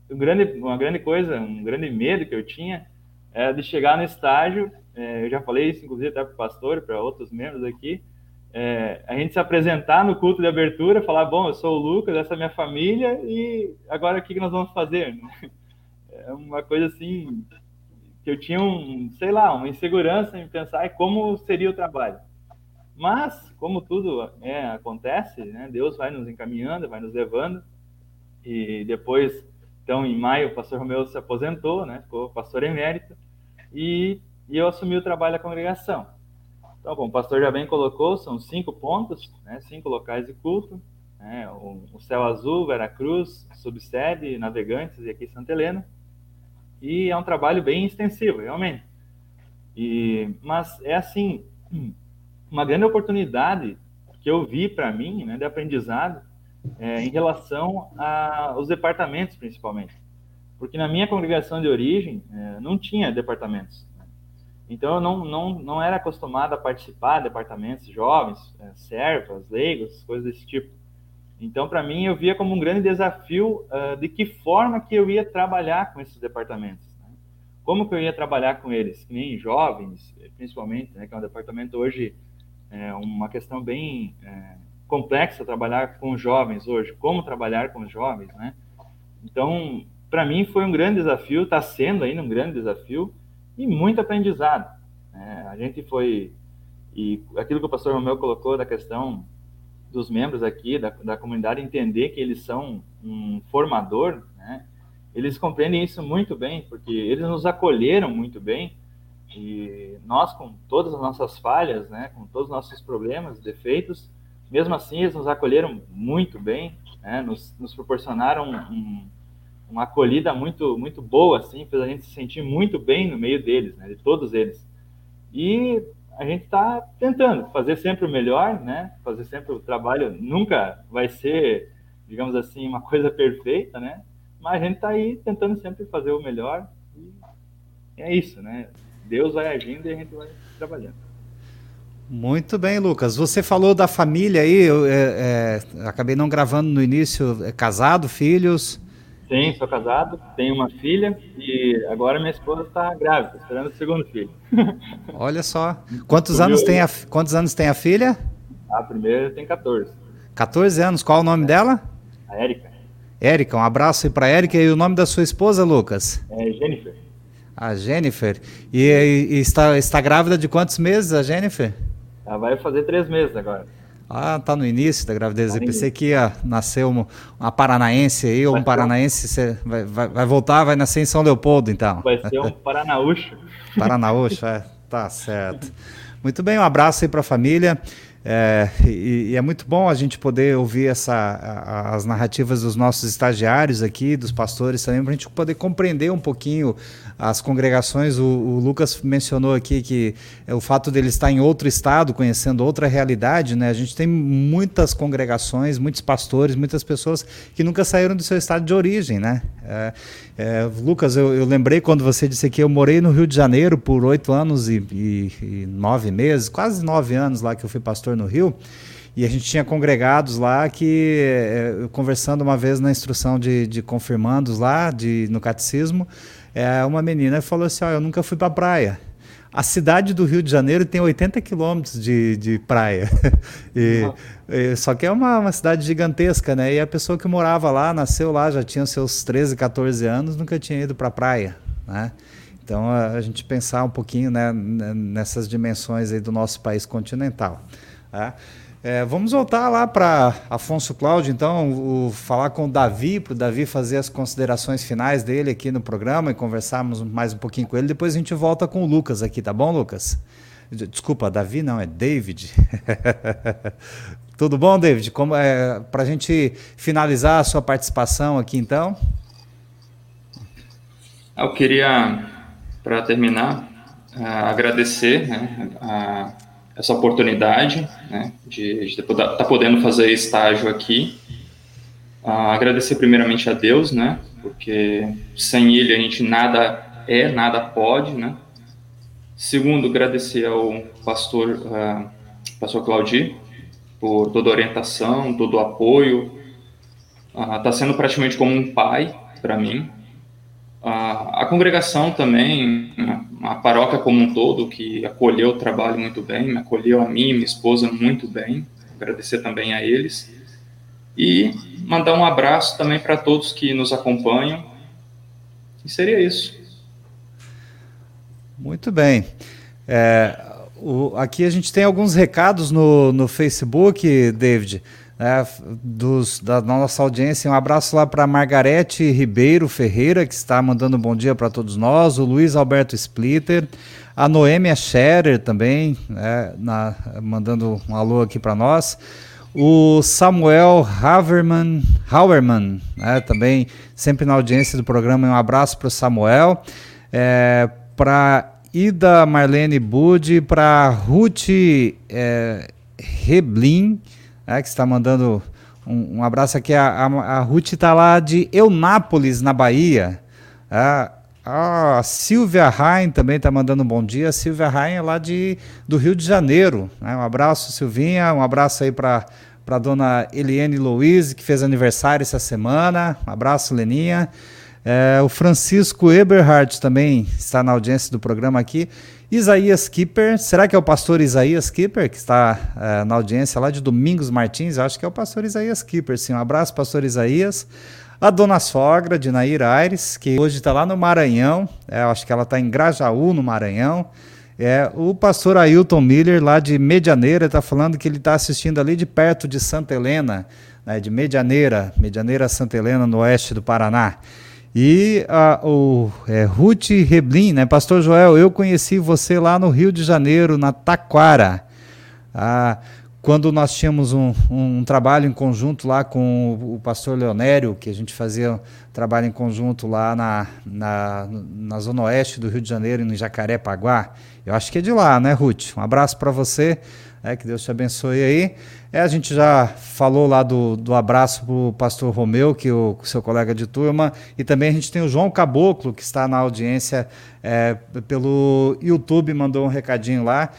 um grande, uma grande coisa, um grande medo que eu tinha é de chegar no estágio, é, eu já falei isso inclusive até para o pastor e para outros membros aqui, é, a gente se apresentar no culto de abertura, falar, bom, eu sou o Lucas, essa é a minha família, e agora o que nós vamos fazer? É uma coisa assim, que eu tinha um, sei lá, uma insegurança em pensar como seria o trabalho. Mas, como tudo é, acontece, né, Deus vai nos encaminhando, vai nos levando, e depois então, em maio, o pastor Romeu se aposentou, né? ficou pastor emérito, e, e eu assumi o trabalho da congregação. Então, bom, o pastor já bem colocou, são cinco pontos, né? cinco locais de culto, né? o, o Céu Azul, Veracruz, Subsede, Navegantes e aqui Santa Helena, e é um trabalho bem extensivo, realmente. E, mas é assim, uma grande oportunidade que eu vi para mim, né, de aprendizado, é, em relação aos departamentos, principalmente. Porque na minha congregação de origem é, não tinha departamentos. Né? Então eu não, não, não era acostumado a participar de departamentos jovens, é, servas, leigos, coisas desse tipo. Então, para mim, eu via como um grande desafio uh, de que forma que eu ia trabalhar com esses departamentos. Né? Como que eu ia trabalhar com eles, que nem jovens, principalmente, né, que é um departamento hoje, é uma questão bem é, complexa trabalhar com jovens hoje, como trabalhar com jovens, né? Então, para mim foi um grande desafio, está sendo ainda um grande desafio e muito aprendizado. Né? A gente foi e aquilo que o pastor Romeu colocou da questão dos membros aqui da, da comunidade entender que eles são um formador, né? Eles compreendem isso muito bem, porque eles nos acolheram muito bem e nós com todas as nossas falhas, né, com todos os nossos problemas, defeitos, mesmo assim, eles nos acolheram muito bem, né? nos, nos, proporcionaram um, uma acolhida muito, muito boa, assim, fez a gente se sentir muito bem no meio deles, né? de todos eles. E a gente está tentando fazer sempre o melhor, né? Fazer sempre o trabalho. Nunca vai ser, digamos assim, uma coisa perfeita, né? Mas a gente está aí tentando sempre fazer o melhor. E é isso, né? Deus vai agindo e a gente vai trabalhando. Muito bem, Lucas. Você falou da família aí, eu é, é, acabei não gravando no início. É casado, filhos? Sim, sou casado, tenho uma filha e agora minha esposa está grávida, esperando o segundo filho. Olha só. Quantos anos, tem a, quantos anos tem a filha? A primeira tem 14. 14 anos. Qual o nome dela? A Érica. Érica, um abraço aí para Érica. E o nome da sua esposa, Lucas? É Jennifer. A Jennifer. E, e está, está grávida de quantos meses, a Jennifer? Ela vai fazer três meses agora. Ah, tá no início da gravidez. Eu pensei que ia nascer uma, uma paranaense aí, ou um paranaense. Você vai, vai, vai, voltar, vai nascer em São Leopoldo, então. Vai ser um paranaúcho. paranaúcho, é. Tá certo. Muito bem, um abraço aí para a família. É, e, e, é muito bom a gente poder ouvir essa, a, as narrativas dos nossos estagiários aqui, dos pastores também, para a gente poder compreender um pouquinho as congregações, o, o, Lucas mencionou aqui que é o fato dele estar em outro estado, conhecendo outra realidade, né? A gente tem muitas congregações, muitos pastores, muitas pessoas que nunca saíram do seu estado de origem, né? É, é, Lucas, eu, eu, lembrei quando você disse que eu morei no Rio de Janeiro por oito anos e, nove meses, quase nove anos lá que eu fui pastor no Rio. E a gente tinha congregados lá que, é, conversando uma vez na instrução de, de confirmandos lá, de, no catecismo, é, uma menina falou assim: oh, Eu nunca fui para a praia. A cidade do Rio de Janeiro tem 80 quilômetros de, de praia. e, e, só que é uma, uma cidade gigantesca, né? E a pessoa que morava lá, nasceu lá, já tinha seus 13, 14 anos, nunca tinha ido para a praia. Né? Então a, a, gente pensar um pouquinho né, nessas dimensões aí do nosso país continental. Tá? É, vamos voltar lá para Afonso Cláudio, então, o, falar com o Davi, para o Davi fazer as considerações finais dele aqui no programa e conversarmos mais um pouquinho com ele. Depois a gente volta com o Lucas aqui, tá bom, Lucas? Desculpa, Davi não, é David. Tudo bom, David? Como é, para a gente finalizar a sua participação aqui, então? Eu queria, para terminar, uh, agradecer né, a essa oportunidade né, de estar tá podendo fazer estágio aqui. Uh, agradecer primeiramente a Deus, né, porque sem Ele a gente nada é, nada pode, né. Segundo, agradecer ao pastor, uh, pastor Claudir por toda a orientação, todo o apoio. Está uh, sendo praticamente como um pai para mim, a, congregação também, a paróquia como um todo, que acolheu o trabalho muito bem, me acolheu a mim e minha esposa muito bem, agradecer também a eles. E mandar um abraço também para todos que nos acompanham. E seria isso. Muito bem. É, o, aqui a gente tem alguns recados no, no Facebook, David né, dos, da nossa audiência. Um abraço lá para Margarete Ribeiro Ferreira, que está mandando um bom dia para todos nós, o Luiz Alberto Splitter, a Noêmia Scherer também, né, na, mandando um alô aqui para nós. O Samuel Haverman, Hauerman, né, também sempre na audiência do programa. Um abraço para o Samuel. É, para Ida Marlene Budi, para Ruth é, Reblin, é, que está mandando um, um, abraço aqui. A, a, a Ruth está lá de Eunápolis, na Bahia. É, a Silvia Rain também está mandando um bom dia. A Silvia Rain é lá de, do Rio de Janeiro. Né? Um abraço, Silvinha. Um abraço aí para a dona Eliane Louise, que fez aniversário essa semana. Um abraço, Leninha. É, o Francisco Eberhardt também está na audiência do programa aqui. Isaías Kipper, será que é o pastor Isaías Kipper que está é, na audiência lá de Domingos Martins? Eu acho que é o pastor Isaías Kipper, sim. Um abraço, pastor Isaías. A dona sogra de Nair Aires, que hoje está lá no Maranhão, é, acho que ela está em Grajaú, no Maranhão. É, o pastor Ailton Miller, lá de Medianeira, está falando que ele está assistindo ali de perto de Santa Helena, né, de Medianeira, Medianeira Santa Helena, no oeste do Paraná. E a, o é, Ruth Reblin, né? Pastor Joel, eu conheci você lá no Rio de Janeiro, na Taquara. Ah, quando nós tínhamos um, um, trabalho em conjunto lá com o, o pastor Leonério, que a gente fazia trabalho em conjunto lá na, na, na zona oeste do Rio de Janeiro, no Jacarepaguá. Eu acho que é de lá, né, Ruth? Um abraço para você, é, que Deus te abençoe aí. É, a gente já falou lá do, do abraço para o pastor Romeu, que o seu colega de turma, e também a gente tem o João Caboclo, que está na audiência é, pelo YouTube, mandou um recadinho lá.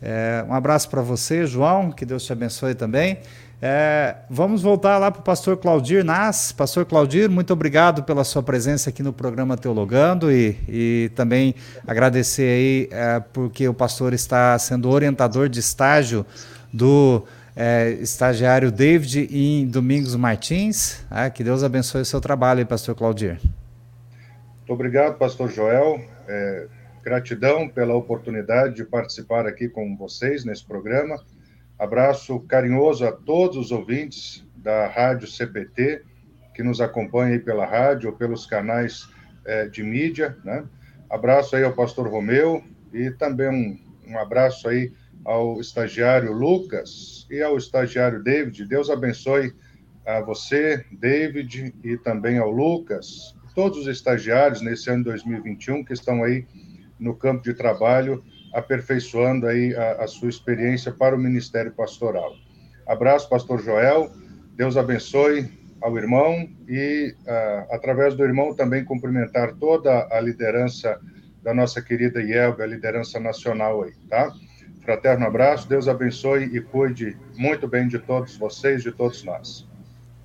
É, um abraço para você, João, que Deus te abençoe também. É, vamos voltar lá para o pastor Claudir Nas. Pastor Claudir, muito obrigado pela sua presença aqui no programa Teologando e, e também agradecer aí é, porque o pastor está sendo orientador de estágio do é, estagiário David em Domingos Martins. Ah, que Deus abençoe o seu trabalho pastor Claudir. Muito obrigado, pastor Joel. É, gratidão pela oportunidade de participar aqui com vocês nesse programa. Abraço carinhoso a todos os ouvintes da Rádio CPT, que nos acompanham pela rádio ou pelos canais é, de mídia, né? Abraço aí ao pastor Romeu e também um, um abraço aí ao estagiário Lucas e ao estagiário David. Deus abençoe a você, David, e também ao Lucas, todos os estagiários nesse ano 2021 que estão aí no campo de trabalho, aperfeiçoando aí a, a sua experiência para o ministério pastoral. Abraço, pastor Joel. Deus abençoe ao irmão e, uh, através do irmão, também cumprimentar toda a liderança da nossa querida IELB, a liderança nacional aí, tá? Fraterno abraço, Deus abençoe e cuide muito bem de todos vocês, de todos nós.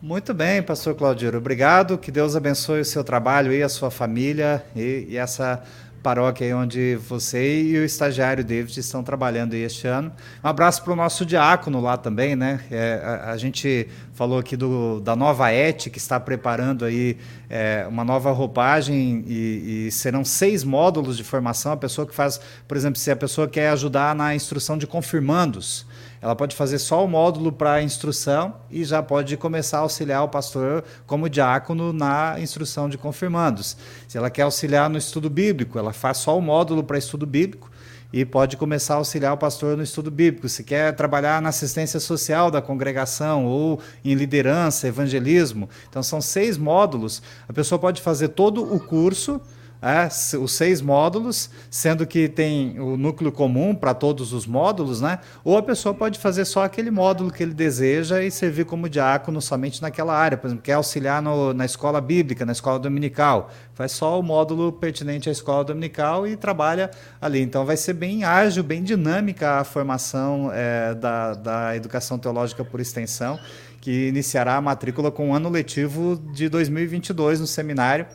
Muito bem, pastor Claudio, obrigado, que Deus abençoe o seu trabalho e a sua família e, e essa paróquia onde você e o estagiário David estão trabalhando este ano. Um abraço para o nosso diácono lá também, né? É, a, a, gente falou aqui do, da nova ET, que está preparando aí é, uma nova roupagem e, e, serão seis módulos de formação. A pessoa que faz, por exemplo, se a pessoa quer ajudar na instrução de confirmandos, ela pode fazer só o módulo para instrução e já pode começar a auxiliar o pastor como diácono na instrução de confirmandos. Se ela quer auxiliar no estudo bíblico, ela faz só o módulo para estudo bíblico e pode começar a auxiliar o pastor no estudo bíblico. Se quer trabalhar na assistência social da congregação ou em liderança, evangelismo, então são seis módulos. A pessoa pode fazer todo o curso é, os seis módulos, sendo que tem o núcleo comum para todos os módulos, né? Ou a pessoa pode fazer só aquele módulo que ele deseja e servir como diácono somente naquela área, por exemplo, quer auxiliar no, na escola bíblica, na escola dominical, faz só o módulo pertinente à escola dominical e trabalha ali. Então vai ser bem ágil, bem dinâmica a formação é, da, da educação teológica por extensão, que iniciará a matrícula com o ano letivo de 2022 no seminário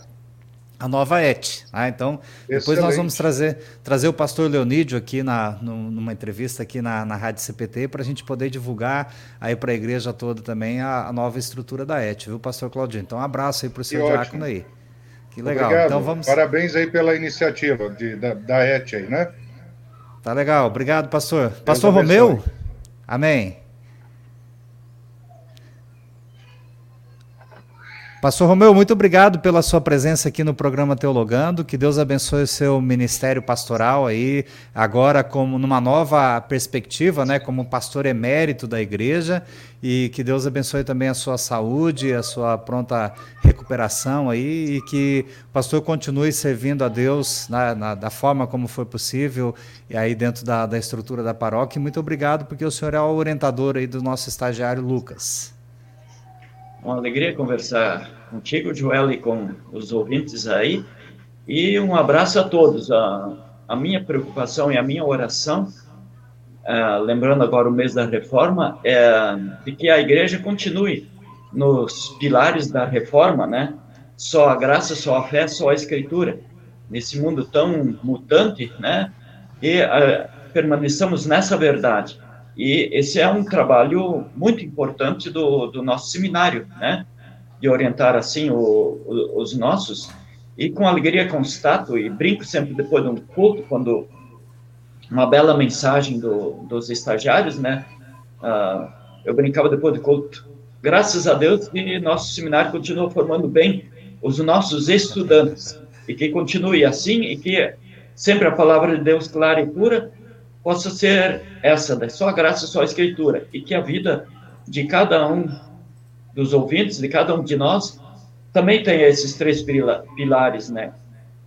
a nova ET. Né? Então, Excelente. depois nós vamos trazer, trazer o pastor Leonídio aqui na, numa entrevista aqui na, na Rádio CPT para a gente poder divulgar aí para a igreja toda também a, a, nova estrutura da ET, viu, pastor Claudinho? Então, um abraço aí para o seu diácono aí. Que legal. Obrigado. Então, vamos... Parabéns aí pela iniciativa de, da, da ET aí, né? Tá legal. Obrigado, pastor. Deus pastor abençoe. Romeu? Amém. Pastor Romeu, muito obrigado pela sua presença aqui no programa Teologando. Que Deus abençoe o seu ministério pastoral aí, agora como numa nova perspectiva, né, como pastor emérito da igreja, e que Deus abençoe também a sua saúde, a sua pronta recuperação aí, e que o pastor continue servindo a Deus na, na, da forma como for possível, e aí dentro da, da estrutura da paróquia. E muito obrigado, porque o senhor é o orientador aí do nosso estagiário Lucas. Uma alegria conversar contigo, Joel, e com os ouvintes aí. E um abraço a todos. A, a minha preocupação e a minha oração, uh, lembrando agora o mês da reforma, é de que a igreja continue nos pilares da reforma, né? Só a graça, só a fé, só a escritura. Nesse mundo tão mutante, né? E uh, permaneçamos nessa verdade. E esse é um trabalho muito importante do, do nosso seminário, né? De orientar, assim, o, o, os nossos. E com alegria constato, e brinco sempre depois de um culto, quando uma bela mensagem do, dos estagiários, né? Uh, eu brincava depois do culto. Graças a Deus que nosso seminário continua formando bem os nossos estudantes. E que continue assim, e que sempre a palavra de Deus clara e pura possa ser essa, né? só a graça, só a escritura, e que a vida de cada um dos ouvintes, de cada um de nós, também tenha esses três pilares, né?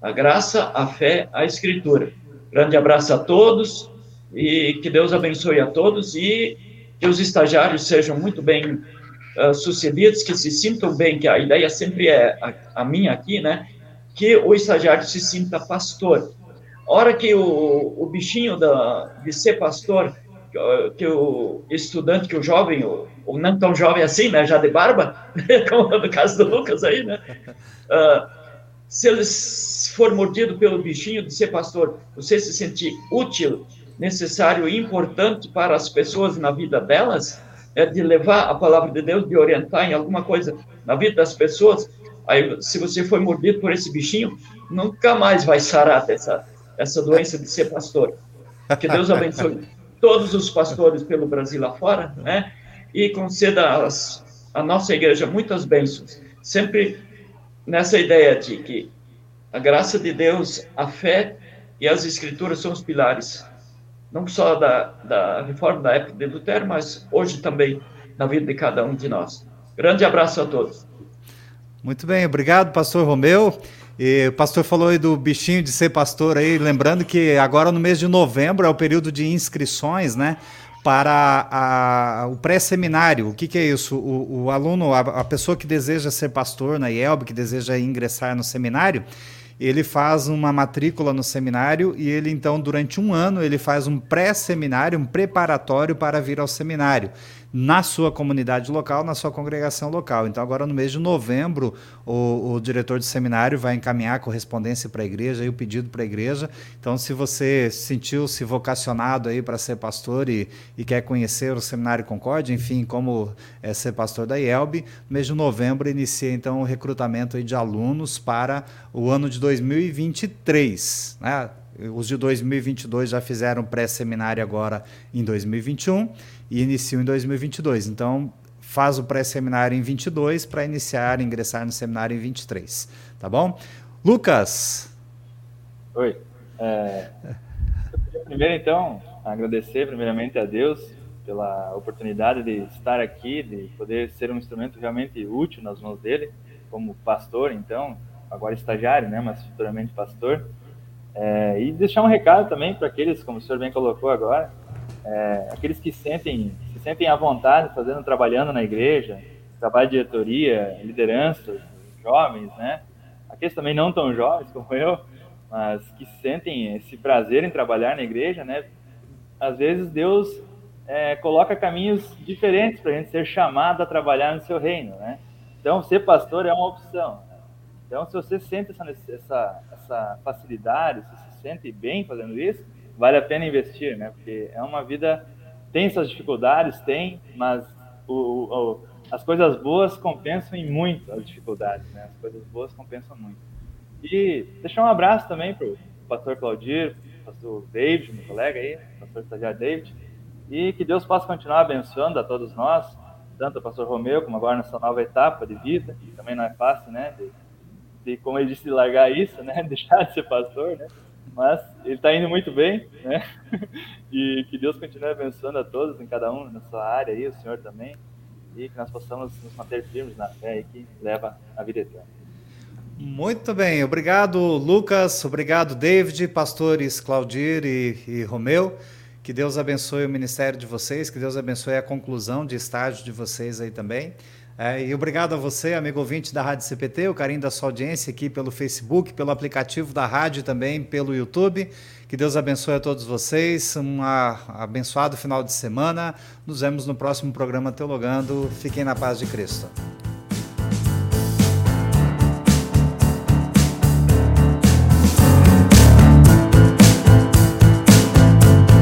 A graça, a fé, a escritura. Grande abraço a todos e que Deus abençoe a todos e que os estagiários sejam muito bem uh, sucedidos, que se sintam bem, que a ideia sempre é a, a minha aqui, né? Que o estagiário se sinta pastor, hora que o, o bichinho da, de ser pastor, que, que o estudante, que o jovem, o, o, não tão jovem assim, né, já de barba, como no caso do Lucas aí, né, uh, se ele for mordido pelo bichinho de ser pastor, você se sentir útil, necessário e importante para as pessoas na vida delas, é de levar a palavra de Deus, de orientar em alguma coisa na vida das pessoas, aí se você foi mordido por esse bichinho, nunca mais vai sarar dessa essa doença de ser pastor. Que Deus abençoe todos os pastores pelo Brasil afora, né? E conceda as, a nossa igreja muitas bênçãos, sempre nessa ideia de que a graça de Deus, a fé e as escrituras são os pilares, não só da, da reforma da época de Lutero, mas hoje também na vida de cada um de nós. Grande abraço a todos. Muito bem, obrigado, pastor Romeu. E o pastor falou aí do bichinho de ser pastor aí, lembrando que agora no mês de novembro é o período de inscrições, né? Para a, o pré-seminário. O que, que, é isso? O, o aluno, a, a, pessoa que deseja ser pastor na IELB, que deseja ingressar no seminário, ele faz uma matrícula no seminário e ele então durante um ano ele faz um pré-seminário, um preparatório para vir ao seminário na sua comunidade local, na sua congregação local. Então, agora no mês de novembro, o, o diretor de seminário vai encaminhar a correspondência para a igreja e o pedido para a igreja. Então, se você sentiu-se vocacionado aí para ser pastor e, e, quer conhecer o Seminário Concórdia, enfim, como é ser pastor da IELB, no mês de novembro inicia então o recrutamento de alunos para o ano de 2023. Né? Os de 2022 já fizeram pré-seminário agora em 2021 e iniciam em 2022. Então, faz o pré-seminário em 22 para iniciar, ingressar no seminário em 23. Tá bom? Lucas. Oi. É, primeiro, então, agradecer primeiramente a Deus pela oportunidade de estar aqui, de poder ser um instrumento realmente útil nas mãos dele, como pastor, então, agora estagiário, né, mas futuramente pastor. É, e deixar um recado também para aqueles, como o senhor bem colocou agora, é, aqueles que sentem, se sentem à vontade fazendo, trabalhando na igreja, trabalho de diretoria, liderança, jovens, né? Aqueles também não tão jovens como eu, mas que sentem esse prazer em trabalhar na igreja, né? Às vezes Deus é, coloca caminhos diferentes para a gente ser chamado a trabalhar no seu reino, né? Então, ser pastor é uma opção. Então, se você sente essa, essa, essa facilidade, se se sente bem fazendo isso, vale a pena investir, né? Porque é uma vida tem suas dificuldades, tem, mas o, o, as coisas boas compensam em muito as dificuldades, né? As coisas boas compensam muito. E deixar um abraço também para o pastor Claudir, pastor David, meu colega aí, pastor estagiário David, e que Deus possa continuar abençoando a todos nós, tanto o pastor Romeu como agora nessa nova etapa de vida, que também não é fácil, né? De, de como ele disse, largar isso, né? Deixar de ser pastor, né? Mas ele está indo muito bem, né? E que Deus continue abençoando a todos, em cada um na sua área aí, o Senhor também, e que nós possamos nos manter firmes na fé e que leva a vida eterna. Muito bem, obrigado Lucas, obrigado David, pastores Claudir e, e Romeu. Que Deus abençoe o ministério de vocês, que Deus abençoe a conclusão de estágio de vocês aí também. É, e obrigado a você, amigo ouvinte da Rádio CPT, o carinho da sua audiência aqui pelo Facebook, pelo aplicativo da rádio também pelo YouTube. Que Deus abençoe a todos vocês. Um abençoado final de semana. Nos vemos no próximo programa Teologando. Fiquem na paz de Cristo.